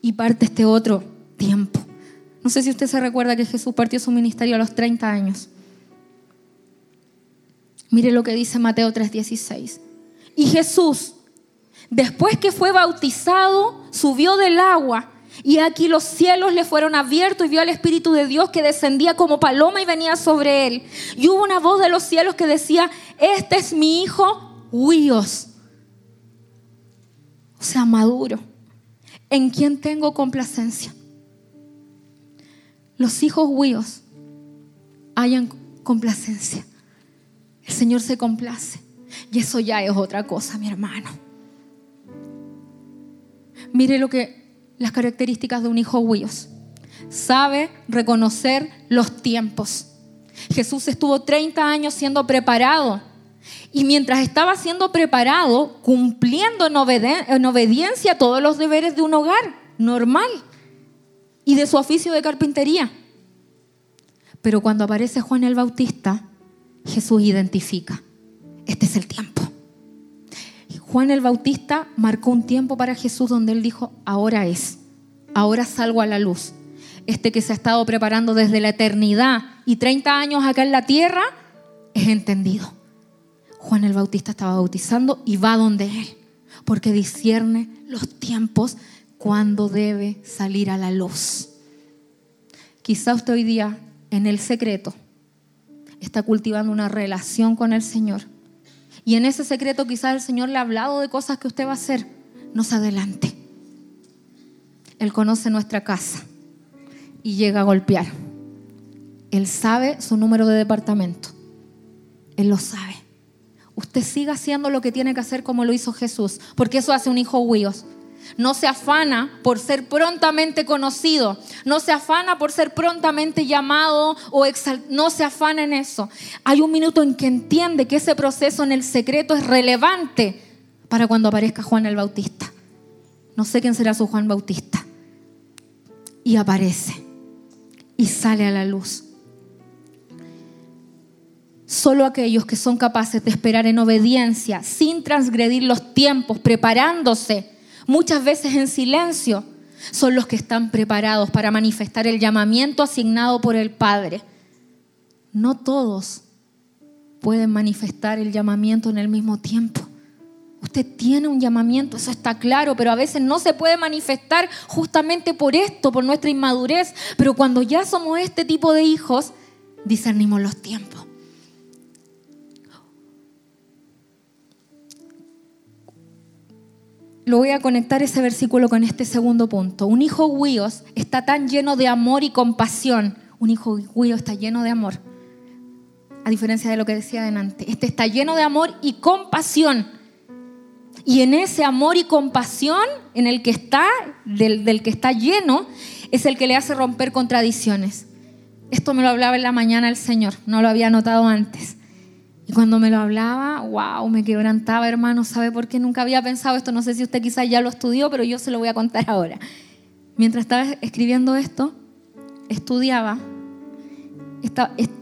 Y parte este otro tiempo. No sé si usted se recuerda que Jesús partió su ministerio a los 30 años. Mire lo que dice Mateo 3:16. Y Jesús, después que fue bautizado, subió del agua y aquí los cielos le fueron abiertos y vio al Espíritu de Dios que descendía como paloma y venía sobre él. Y hubo una voz de los cielos que decía, este es mi hijo, huíos. O sea, maduro, en quien tengo complacencia. Los hijos huíos hayan complacencia. El Señor se complace. Y eso ya es otra cosa, mi hermano. Mire lo que las características de un hijo huíos. Sabe reconocer los tiempos. Jesús estuvo 30 años siendo preparado. Y mientras estaba siendo preparado, cumpliendo en, en obediencia todos los deberes de un hogar normal y de su oficio de carpintería. Pero cuando aparece Juan el Bautista, Jesús identifica, este es el tiempo. Juan el Bautista marcó un tiempo para Jesús donde él dijo, ahora es, ahora salgo a la luz. Este que se ha estado preparando desde la eternidad y 30 años acá en la tierra, es entendido. Juan el Bautista estaba bautizando y va donde él, porque discierne los tiempos cuando debe salir a la luz. Quizá usted hoy día en el secreto está cultivando una relación con el Señor y en ese secreto quizás el Señor le ha hablado de cosas que usted va a hacer. No se adelante. Él conoce nuestra casa y llega a golpear. Él sabe su número de departamento. Él lo sabe. Usted siga haciendo lo que tiene que hacer como lo hizo Jesús, porque eso hace un hijo huíos. No se afana por ser prontamente conocido. No se afana por ser prontamente llamado o exaltado. No se afana en eso. Hay un minuto en que entiende que ese proceso en el secreto es relevante para cuando aparezca Juan el Bautista. No sé quién será su Juan Bautista. Y aparece. Y sale a la luz. Solo aquellos que son capaces de esperar en obediencia, sin transgredir los tiempos, preparándose muchas veces en silencio, son los que están preparados para manifestar el llamamiento asignado por el Padre. No todos pueden manifestar el llamamiento en el mismo tiempo. Usted tiene un llamamiento, eso está claro, pero a veces no se puede manifestar justamente por esto, por nuestra inmadurez. Pero cuando ya somos este tipo de hijos, discernimos los tiempos. Lo voy a conectar ese versículo con este segundo punto. Un hijo huíos está tan lleno de amor y compasión, Un hijo huido está lleno de amor. A diferencia de lo que decía adelante. Este está lleno de amor y compasión. Y en ese amor y compasión en el que está, del que está lleno, es el que le hace romper contradicciones. Esto me lo hablaba en la mañana el Señor, no lo había notado antes. Y cuando me lo hablaba, wow, me quebrantaba, hermano. ¿Sabe por qué nunca había pensado esto? No sé si usted quizás ya lo estudió, pero yo se lo voy a contar ahora. Mientras estaba escribiendo esto, estudiaba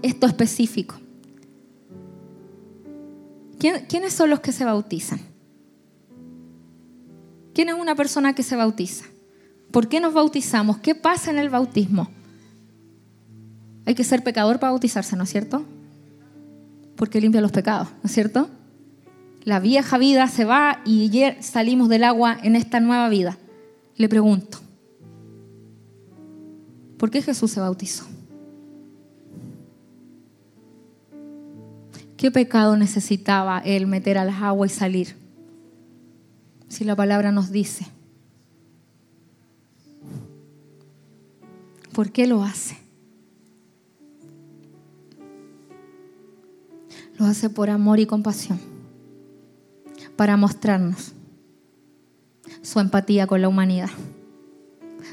esto específico. ¿Quiénes son los que se bautizan? ¿Quién es una persona que se bautiza? ¿Por qué nos bautizamos? ¿Qué pasa en el bautismo? Hay que ser pecador para bautizarse, ¿no es cierto? Porque limpia los pecados, ¿no es cierto? La vieja vida se va y salimos del agua en esta nueva vida. Le pregunto, ¿por qué Jesús se bautizó? ¿Qué pecado necesitaba él meter al agua y salir? Si la palabra nos dice. ¿Por qué lo hace? Lo hace por amor y compasión, para mostrarnos su empatía con la humanidad,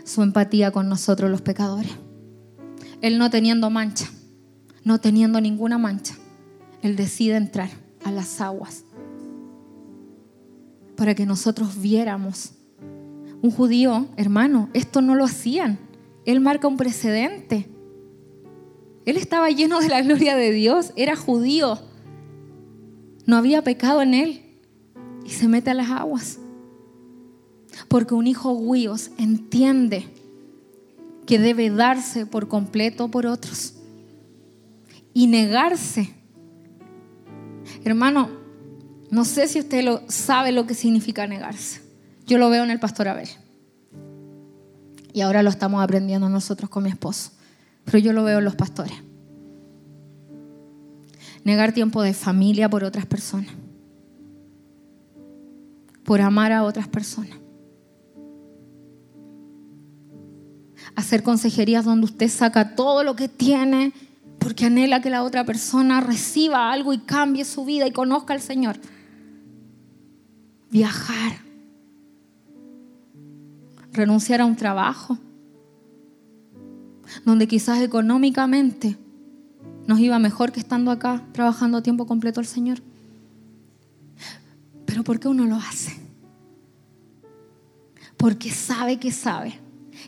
su empatía con nosotros los pecadores. Él no teniendo mancha, no teniendo ninguna mancha, Él decide entrar a las aguas para que nosotros viéramos. Un judío, hermano, esto no lo hacían. Él marca un precedente. Él estaba lleno de la gloria de Dios, era judío, no había pecado en él y se mete a las aguas. Porque un hijo huíos entiende que debe darse por completo por otros y negarse. Hermano, no sé si usted lo sabe lo que significa negarse. Yo lo veo en el pastor Abel. Y ahora lo estamos aprendiendo nosotros con mi esposo. Pero yo lo veo en los pastores negar tiempo de familia por otras personas, por amar a otras personas. Hacer consejerías donde usted saca todo lo que tiene porque anhela que la otra persona reciba algo y cambie su vida y conozca al Señor. Viajar. Renunciar a un trabajo donde quizás económicamente nos iba mejor que estando acá trabajando a tiempo completo el Señor. Pero ¿por qué uno lo hace? Porque sabe que sabe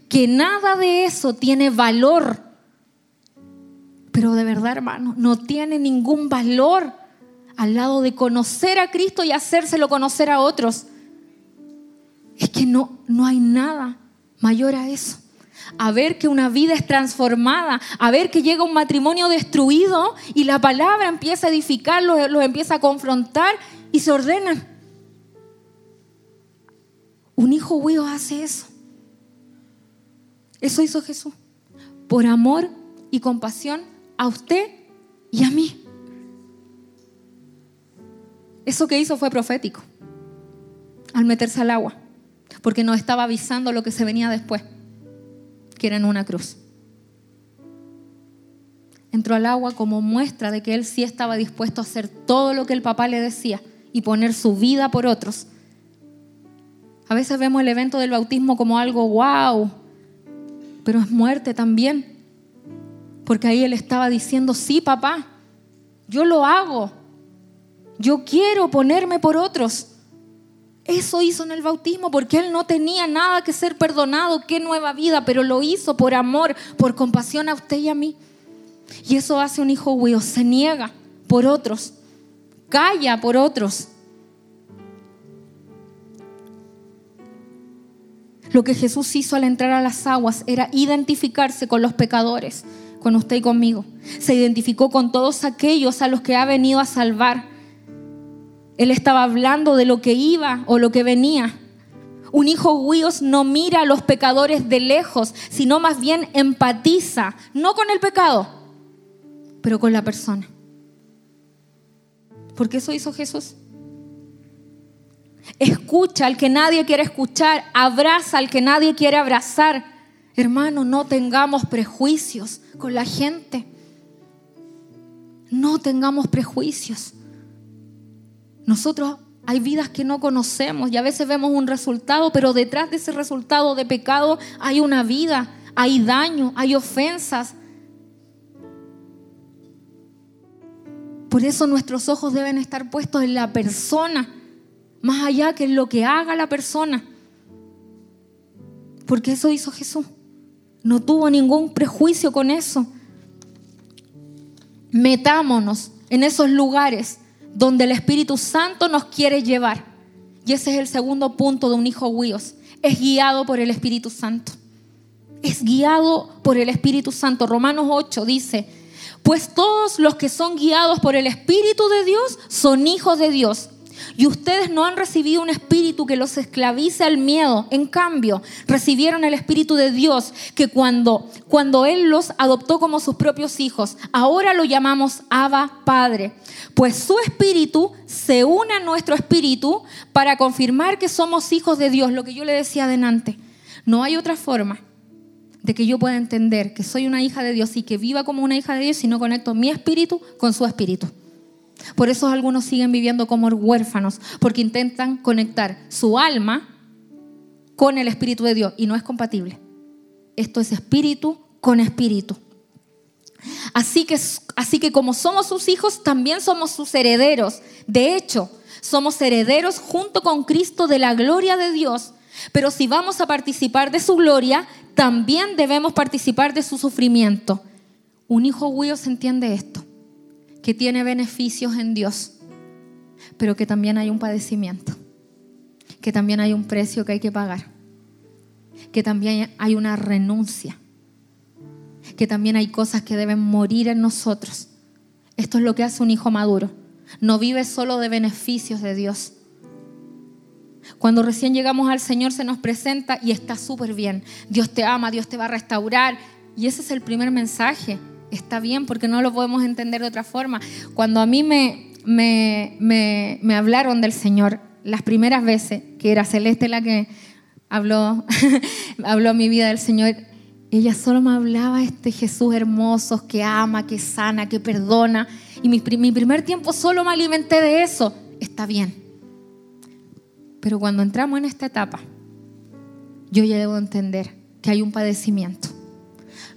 que nada de eso tiene valor. Pero de verdad, hermano, no tiene ningún valor al lado de conocer a Cristo y hacérselo conocer a otros. Es que no, no hay nada mayor a eso a ver que una vida es transformada, a ver que llega un matrimonio destruido y la palabra empieza a edificar, los, empieza a confrontar y se ordenan. Un hijo huido hace eso. Eso hizo Jesús. Por amor y compasión a usted y a mí. Eso que hizo fue profético al meterse al agua, porque nos estaba avisando lo que se venía después que era en una cruz. Entró al agua como muestra de que él sí estaba dispuesto a hacer todo lo que el papá le decía y poner su vida por otros. A veces vemos el evento del bautismo como algo wow, pero es muerte también. Porque ahí él estaba diciendo, sí, papá, yo lo hago. Yo quiero ponerme por otros. Eso hizo en el bautismo porque él no tenía nada que ser perdonado, qué nueva vida, pero lo hizo por amor, por compasión a usted y a mí. Y eso hace un hijo huío, se niega por otros, calla por otros. Lo que Jesús hizo al entrar a las aguas era identificarse con los pecadores, con usted y conmigo. Se identificó con todos aquellos a los que ha venido a salvar él estaba hablando de lo que iba o lo que venía. Un hijo huíos no mira a los pecadores de lejos, sino más bien empatiza, no con el pecado, pero con la persona. Porque eso hizo Jesús. Escucha al que nadie quiere escuchar, abraza al que nadie quiere abrazar. Hermano, no tengamos prejuicios con la gente. No tengamos prejuicios. Nosotros hay vidas que no conocemos y a veces vemos un resultado, pero detrás de ese resultado de pecado hay una vida, hay daño, hay ofensas. Por eso nuestros ojos deben estar puestos en la persona, más allá que en lo que haga la persona. Porque eso hizo Jesús. No tuvo ningún prejuicio con eso. Metámonos en esos lugares donde el Espíritu Santo nos quiere llevar. Y ese es el segundo punto de un hijo huíos. Es guiado por el Espíritu Santo. Es guiado por el Espíritu Santo. Romanos 8 dice, pues todos los que son guiados por el Espíritu de Dios son hijos de Dios. Y ustedes no han recibido un espíritu que los esclavice al miedo. En cambio, recibieron el espíritu de Dios que cuando, cuando Él los adoptó como sus propios hijos, ahora lo llamamos Abba Padre. Pues su espíritu se une a nuestro espíritu para confirmar que somos hijos de Dios. Lo que yo le decía adelante. No hay otra forma de que yo pueda entender que soy una hija de Dios y que viva como una hija de Dios si no conecto mi espíritu con su espíritu. Por eso algunos siguen viviendo como huérfanos, porque intentan conectar su alma con el Espíritu de Dios y no es compatible. Esto es espíritu con espíritu. Así que, así que como somos sus hijos, también somos sus herederos. De hecho, somos herederos junto con Cristo de la gloria de Dios. Pero si vamos a participar de su gloria, también debemos participar de su sufrimiento. Un hijo huyo se entiende esto que tiene beneficios en Dios, pero que también hay un padecimiento, que también hay un precio que hay que pagar, que también hay una renuncia, que también hay cosas que deben morir en nosotros. Esto es lo que hace un hijo maduro. No vive solo de beneficios de Dios. Cuando recién llegamos al Señor se nos presenta y está súper bien. Dios te ama, Dios te va a restaurar. Y ese es el primer mensaje está bien porque no lo podemos entender de otra forma. Cuando a mí me, me, me, hablaron del Señor las primeras veces, que era Celeste la que habló, habló mi vida del Señor, ella solo me hablaba este Jesús hermoso, que ama, que sana, que perdona. Y mi, mi primer tiempo solo me alimenté de eso. Está bien. Pero cuando entramos en esta etapa, yo ya debo entender que hay un padecimiento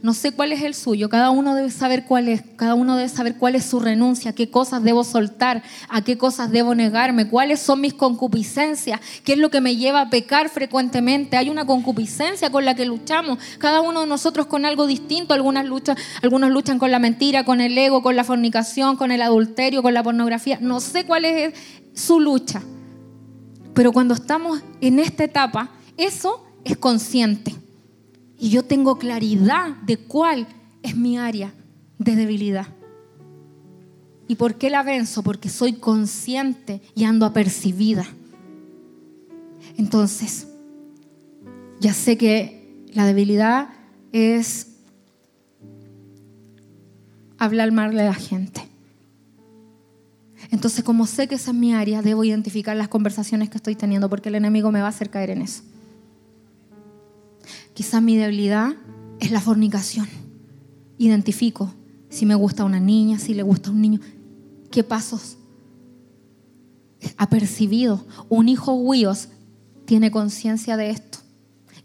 no sé cuál es el suyo, cada uno debe saber cuál es, cada uno debe saber cuál es su renuncia, qué cosas debo soltar, a qué cosas debo negarme, cuáles son mis concupiscencias, qué es lo que me lleva a pecar frecuentemente. Hay una concupiscencia con la que luchamos, cada uno de nosotros con algo distinto, algunas luchan, algunos luchan con la mentira, con el ego, con la fornicación, con el adulterio, con la pornografía. No sé cuál es su lucha. Pero cuando estamos en esta etapa, eso es consciente. Y yo tengo claridad de cuál es mi área de debilidad. ¿Y por qué la venzo? Porque soy consciente y ando apercibida. Entonces, ya sé que la debilidad es hablar mal de la gente. Entonces, como sé que esa es mi área, debo identificar las conversaciones que estoy teniendo porque el enemigo me va a hacer caer en eso. Quizás mi debilidad es la fornicación. Identifico si me gusta una niña, si le gusta un niño. ¿Qué pasos ha percibido? Un hijo huíos tiene conciencia de esto.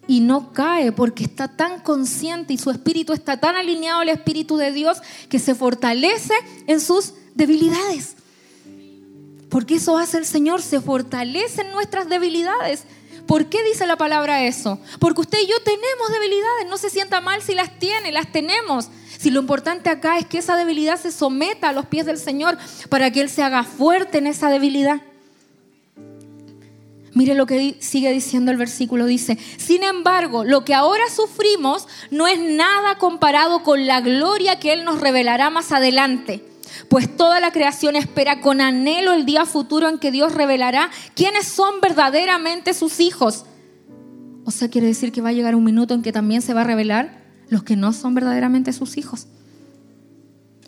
Y no cae porque está tan consciente y su espíritu está tan alineado al espíritu de Dios que se fortalece en sus debilidades. Porque eso hace el Señor, se fortalece en nuestras debilidades. ¿Por qué dice la palabra eso? Porque usted y yo tenemos debilidades, no se sienta mal si las tiene, las tenemos. Si lo importante acá es que esa debilidad se someta a los pies del Señor para que Él se haga fuerte en esa debilidad. Mire lo que sigue diciendo el versículo, dice, sin embargo, lo que ahora sufrimos no es nada comparado con la gloria que Él nos revelará más adelante pues toda la creación espera con anhelo el día futuro en que Dios revelará quiénes son verdaderamente sus hijos. O sea, quiere decir que va a llegar un minuto en que también se va a revelar los que no son verdaderamente sus hijos.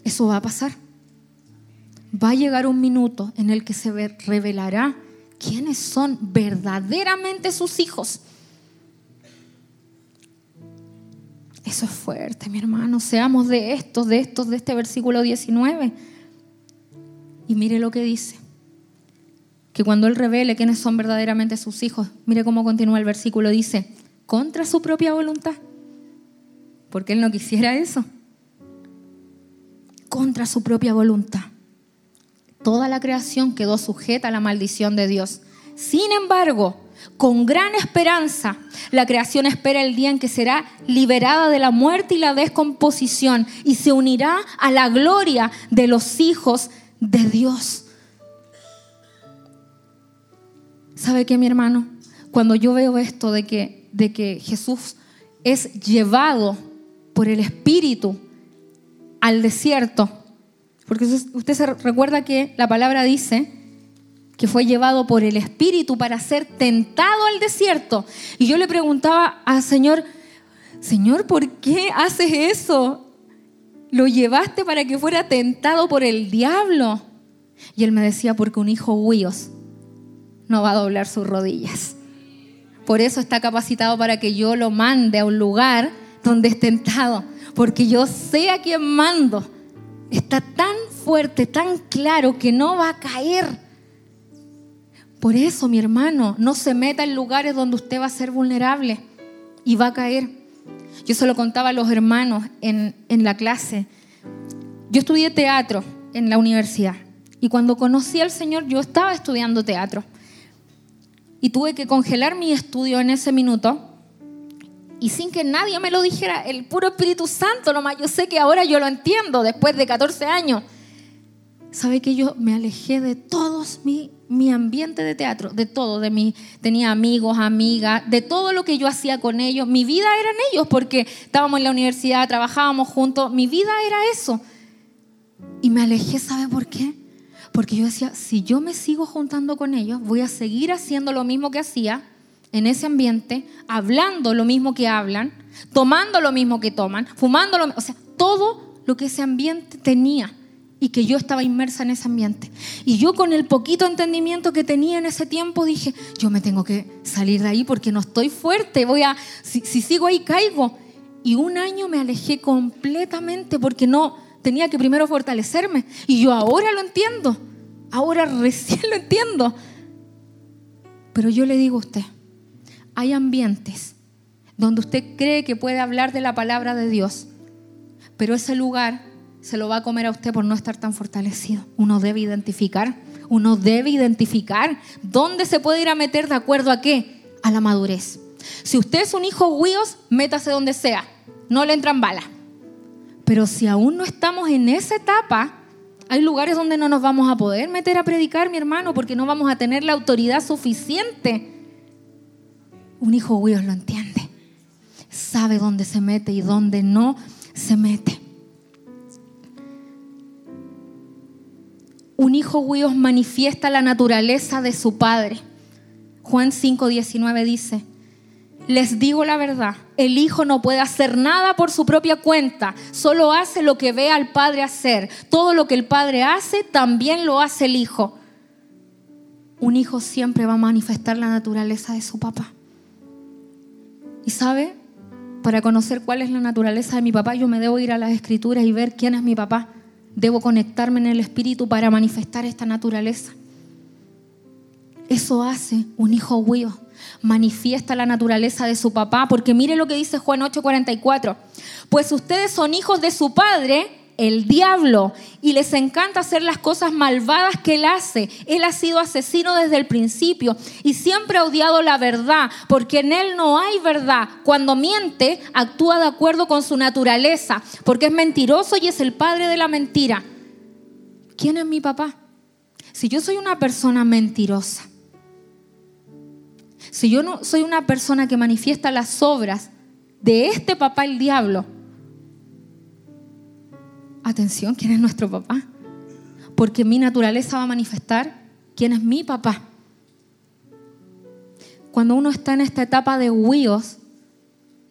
Eso va a pasar. Va a llegar un minuto en el que se revelará quiénes son verdaderamente sus hijos. Eso es fuerte, mi hermano. Seamos de estos, de estos, de este versículo 19. Y mire lo que dice. Que cuando Él revele quiénes son verdaderamente sus hijos, mire cómo continúa el versículo, dice, contra su propia voluntad. Porque Él no quisiera eso. Contra su propia voluntad. Toda la creación quedó sujeta a la maldición de Dios. Sin embargo, con gran esperanza, la creación espera el día en que será liberada de la muerte y la descomposición y se unirá a la gloria de los hijos de Dios. ¿Sabe qué, mi hermano? Cuando yo veo esto de que, de que Jesús es llevado por el Espíritu al desierto, porque usted se recuerda que la palabra dice que fue llevado por el Espíritu para ser tentado al desierto. Y yo le preguntaba al Señor, Señor, ¿por qué haces eso? Lo llevaste para que fuera tentado por el diablo. Y él me decía, porque un hijo huíos no va a doblar sus rodillas. Por eso está capacitado para que yo lo mande a un lugar donde es tentado, porque yo sé a quién mando. Está tan fuerte, tan claro que no va a caer por eso, mi hermano, no se meta en lugares donde usted va a ser vulnerable y va a caer. Yo se lo contaba a los hermanos en, en la clase. Yo estudié teatro en la universidad y cuando conocí al Señor yo estaba estudiando teatro y tuve que congelar mi estudio en ese minuto y sin que nadie me lo dijera, el puro Espíritu Santo nomás, yo sé que ahora yo lo entiendo después de 14 años. ¿Sabe que yo me alejé de todos mis mi ambiente de teatro, de todo, de mi, tenía amigos, amigas, de todo lo que yo hacía con ellos. Mi vida eran ellos porque estábamos en la universidad, trabajábamos juntos, mi vida era eso. Y me alejé, ¿sabe por qué? Porque yo decía, si yo me sigo juntando con ellos, voy a seguir haciendo lo mismo que hacía en ese ambiente, hablando lo mismo que hablan, tomando lo mismo que toman, fumando lo mismo, o sea, todo lo que ese ambiente tenía y que yo estaba inmersa en ese ambiente. Y yo con el poquito entendimiento que tenía en ese tiempo dije, yo me tengo que salir de ahí porque no estoy fuerte, voy a, si, sigo ahí caigo. Y un año me alejé completamente porque no tenía que primero fortalecerme. Y yo ahora lo entiendo, ahora recién lo entiendo. Pero yo le digo a usted, hay ambientes donde usted cree que puede hablar de la palabra de Dios, pero ese lugar se lo va a comer a usted por no estar tan fortalecido. Uno debe identificar, uno debe identificar dónde se puede ir a meter de acuerdo a qué, a la madurez. Si usted es un hijo huíos, métase donde sea, no le entran balas. Pero si aún no estamos en esa etapa, hay lugares donde no nos vamos a poder meter a predicar, mi hermano, porque no vamos a tener la autoridad suficiente. Un hijo huíos lo entiende, sabe dónde se mete y dónde no se mete. Un hijo huíos manifiesta la naturaleza de su padre. Juan 5:19 dice, les digo la verdad, el hijo no puede hacer nada por su propia cuenta, solo hace lo que ve al padre hacer. Todo lo que el padre hace, también lo hace el hijo. Un hijo siempre va a manifestar la naturaleza de su papá. ¿Y sabe? Para conocer cuál es la naturaleza de mi papá, yo me debo ir a las escrituras y ver quién es mi papá. Debo conectarme en el Espíritu para manifestar esta naturaleza. Eso hace un hijo huío. Manifiesta la naturaleza de su papá, porque mire lo que dice Juan 8:44. Pues ustedes son hijos de su padre el diablo y les encanta hacer las cosas malvadas que él hace. Él ha sido asesino desde el principio y siempre ha odiado la verdad, porque en él no hay verdad. Cuando miente, actúa de acuerdo con su naturaleza, porque es mentiroso y es el padre de la mentira. ¿Quién es mi papá? Si yo soy una persona mentirosa, si yo no soy una persona que manifiesta las obras de este papá el diablo, atención, ¿quién es nuestro papá? Porque mi naturaleza va a manifestar quién es mi papá. Cuando uno está en esta etapa de huíos,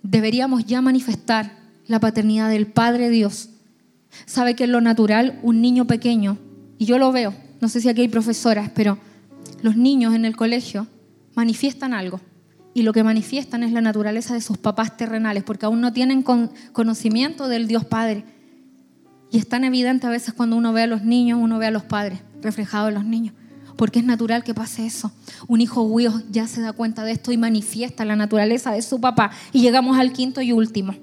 deberíamos ya manifestar la paternidad del Padre Dios. Sabe que en lo natural un niño pequeño, y yo lo veo, no sé si aquí hay profesoras, pero los niños en el colegio manifiestan algo y lo que manifiestan es la naturaleza de sus papás terrenales, porque aún no tienen conocimiento del Dios Padre. Y es tan evidente a veces cuando uno ve a los niños, uno ve a los padres reflejados en los niños, porque es natural que pase eso. Un hijo huío ya se da cuenta de esto y manifiesta la naturaleza de su papá. Y llegamos al quinto y último.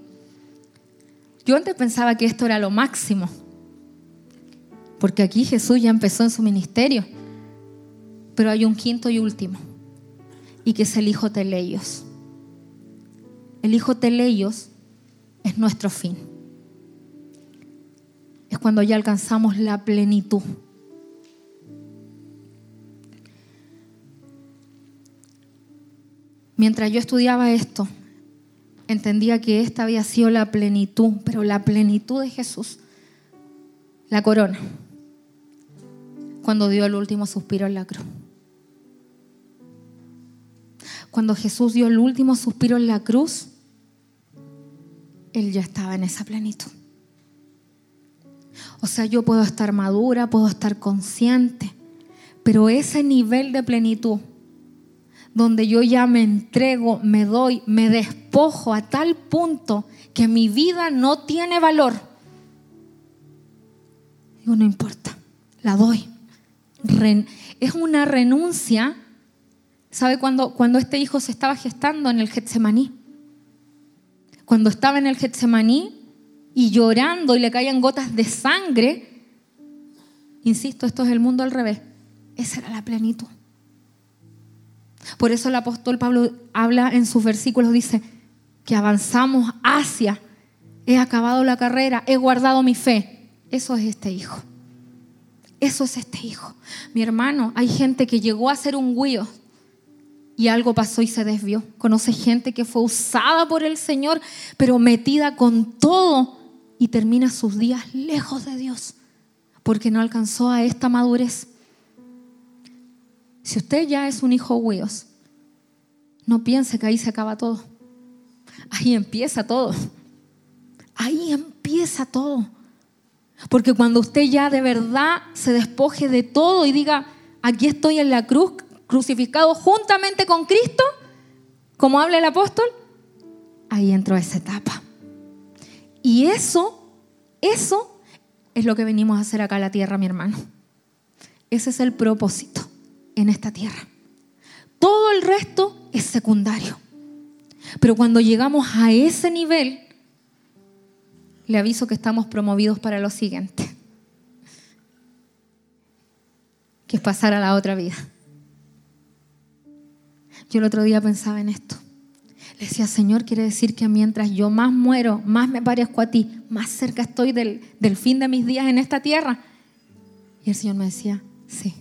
Yo antes pensaba que esto era lo máximo, porque aquí Jesús ya empezó en su ministerio, pero hay un quinto y último y que es el Hijo Teleios. El Hijo Teleios es nuestro fin. Es cuando ya alcanzamos la plenitud. Mientras yo estudiaba esto, entendía que esta había sido la plenitud, pero la plenitud de Jesús, la corona, cuando dio el último suspiro en la cruz. Cuando Jesús dio el último suspiro en la cruz, Él ya estaba en esa plenitud. O sea, yo puedo estar madura, puedo estar consciente, pero ese nivel de plenitud, donde yo ya me entrego, me doy, me despojo a tal punto que mi vida no tiene valor, digo, no importa, la doy. es una renuncia ¿Sabe cuando, cuando este hijo se estaba gestando en el Getsemaní? Cuando estaba en el Getsemaní y llorando y le caían gotas de sangre, insisto, esto es el mundo al revés. Esa era la plenitud. Por eso el apóstol Pablo habla en sus versículos, dice, que avanzamos hacia, he acabado la carrera, he guardado mi fe. Eso es este hijo. Eso es este hijo. Mi hermano, hay gente que llegó a ser un guío y algo pasó y se desvió. Conoce gente que fue usada por el Señor, pero metida con todo y termina sus días lejos de Dios, porque no alcanzó a esta madurez. Si usted ya es un hijo hueos, no piense que ahí se acaba todo. Ahí empieza todo. Ahí empieza todo. Porque cuando usted ya de verdad se despoje de todo y diga, aquí estoy en la cruz, crucificado juntamente con Cristo, como habla el apóstol, ahí entró esa etapa. Y eso, eso es lo que venimos a hacer acá en la tierra, mi hermano. Ese es el propósito en esta tierra. Todo el resto es secundario. Pero cuando llegamos a ese nivel, le aviso que estamos promovidos para lo siguiente, que es pasar a la otra vida. Yo el otro día pensaba en esto. Le decía, Señor, quiere decir que mientras yo más muero, más me parezco a ti, más cerca estoy del, del fin de mis días en esta tierra. Y el Señor me decía, sí.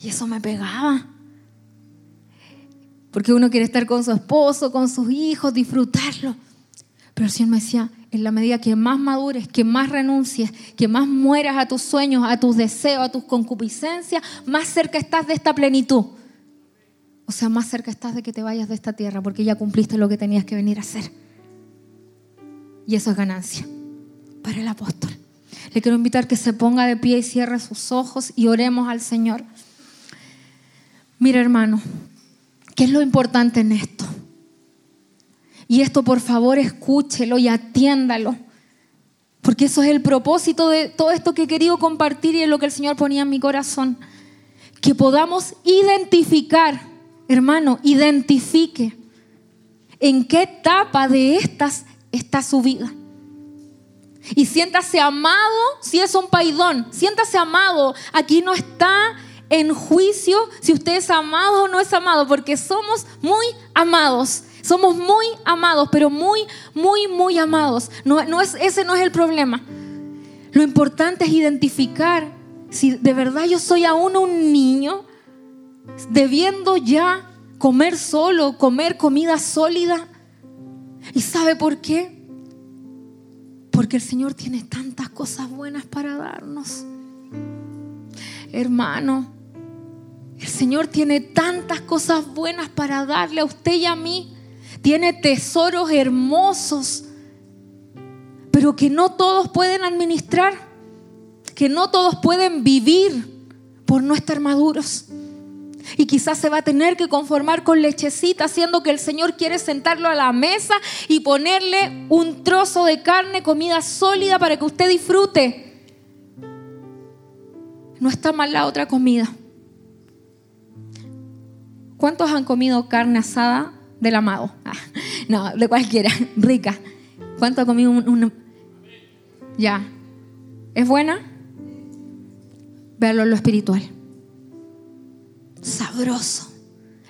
Y eso me pegaba. Porque uno quiere estar con su esposo, con sus hijos, disfrutarlo. Pero el Señor me decía, en la medida que más madures, que más renuncies, que más mueras a tus sueños, a tus deseos, a tus concupiscencias, más cerca estás de esta plenitud. O sea, más cerca estás de que te vayas de esta tierra porque ya cumpliste lo que tenías que venir a hacer. Y eso es ganancia para el apóstol. Le quiero invitar que se ponga de pie y cierre sus ojos y oremos al Señor. Mira, hermano, ¿qué es lo importante en esto? Y esto, por favor, escúchelo y atiéndalo. Porque eso es el propósito de todo esto que he querido compartir y es lo que el Señor ponía en mi corazón. Que podamos identificar hermano, identifique en qué etapa de estas está su vida. Y siéntase amado si es un paidón. Siéntase amado. Aquí no está en juicio si usted es amado o no es amado, porque somos muy amados. Somos muy amados, pero muy, muy, muy amados. No, no es, ese no es el problema. Lo importante es identificar si de verdad yo soy aún un niño debiendo ya comer solo, comer comida sólida. ¿Y sabe por qué? Porque el Señor tiene tantas cosas buenas para darnos. Hermano, el Señor tiene tantas cosas buenas para darle a usted y a mí. Tiene tesoros hermosos, pero que no todos pueden administrar, que no todos pueden vivir por no estar maduros. Y quizás se va a tener que conformar con lechecita, haciendo que el Señor quiere sentarlo a la mesa y ponerle un trozo de carne, comida sólida para que usted disfrute. No está mal la otra comida. ¿Cuántos han comido carne asada del amado? Ah, no, de cualquiera, rica. ¿Cuántos han comido un, Ya. ¿Es buena? Verlo en lo espiritual.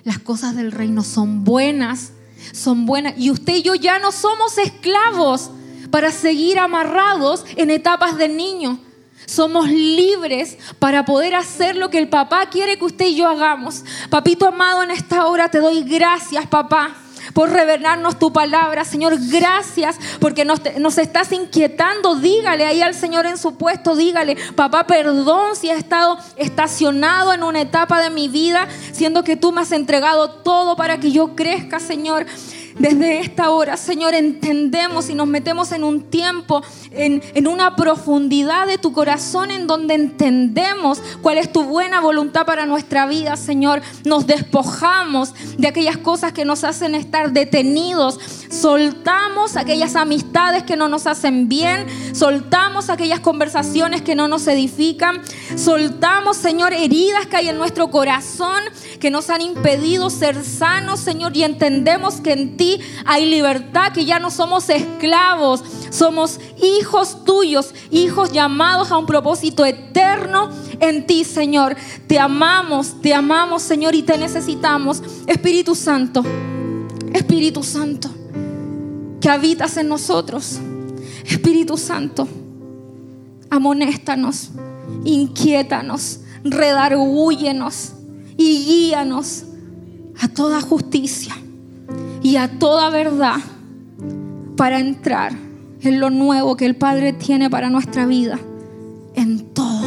Las cosas del reino son buenas, son buenas. Y usted y yo ya no somos esclavos para seguir amarrados en etapas de niño. Somos libres para poder hacer lo que el papá quiere que usted y yo hagamos. Papito amado, en esta hora te doy gracias, papá por revelarnos tu palabra. Señor, gracias porque nos, nos, estás inquietando. Dígale ahí al Señor en su puesto, dígale, papá, perdón si he estado estacionado en una etapa de mi vida, siendo que tú me has entregado todo para que yo crezca, Señor. Desde esta hora, Señor, entendemos y nos metemos en un tiempo, en, en, una profundidad de tu corazón en donde entendemos cuál es tu buena voluntad para nuestra vida, Señor. Nos despojamos de aquellas cosas que nos hacen estar detenidos. Soltamos aquellas amistades que no nos hacen bien. Soltamos aquellas conversaciones que no nos edifican. Soltamos, Señor, heridas que hay en nuestro corazón que nos han impedido ser sanos, Señor. Y entendemos que en hay libertad, que ya no somos esclavos, somos hijos tuyos, hijos llamados a un propósito eterno en ti, Señor. Te amamos, te amamos, Señor, y te necesitamos. Espíritu Santo, Espíritu Santo, que habitas en nosotros. Espíritu Santo, amonéstanos, inquiétanos, redargúyenos y guíanos a toda justicia y a toda verdad para entrar en lo nuevo que el Padre tiene para nuestra vida, en todo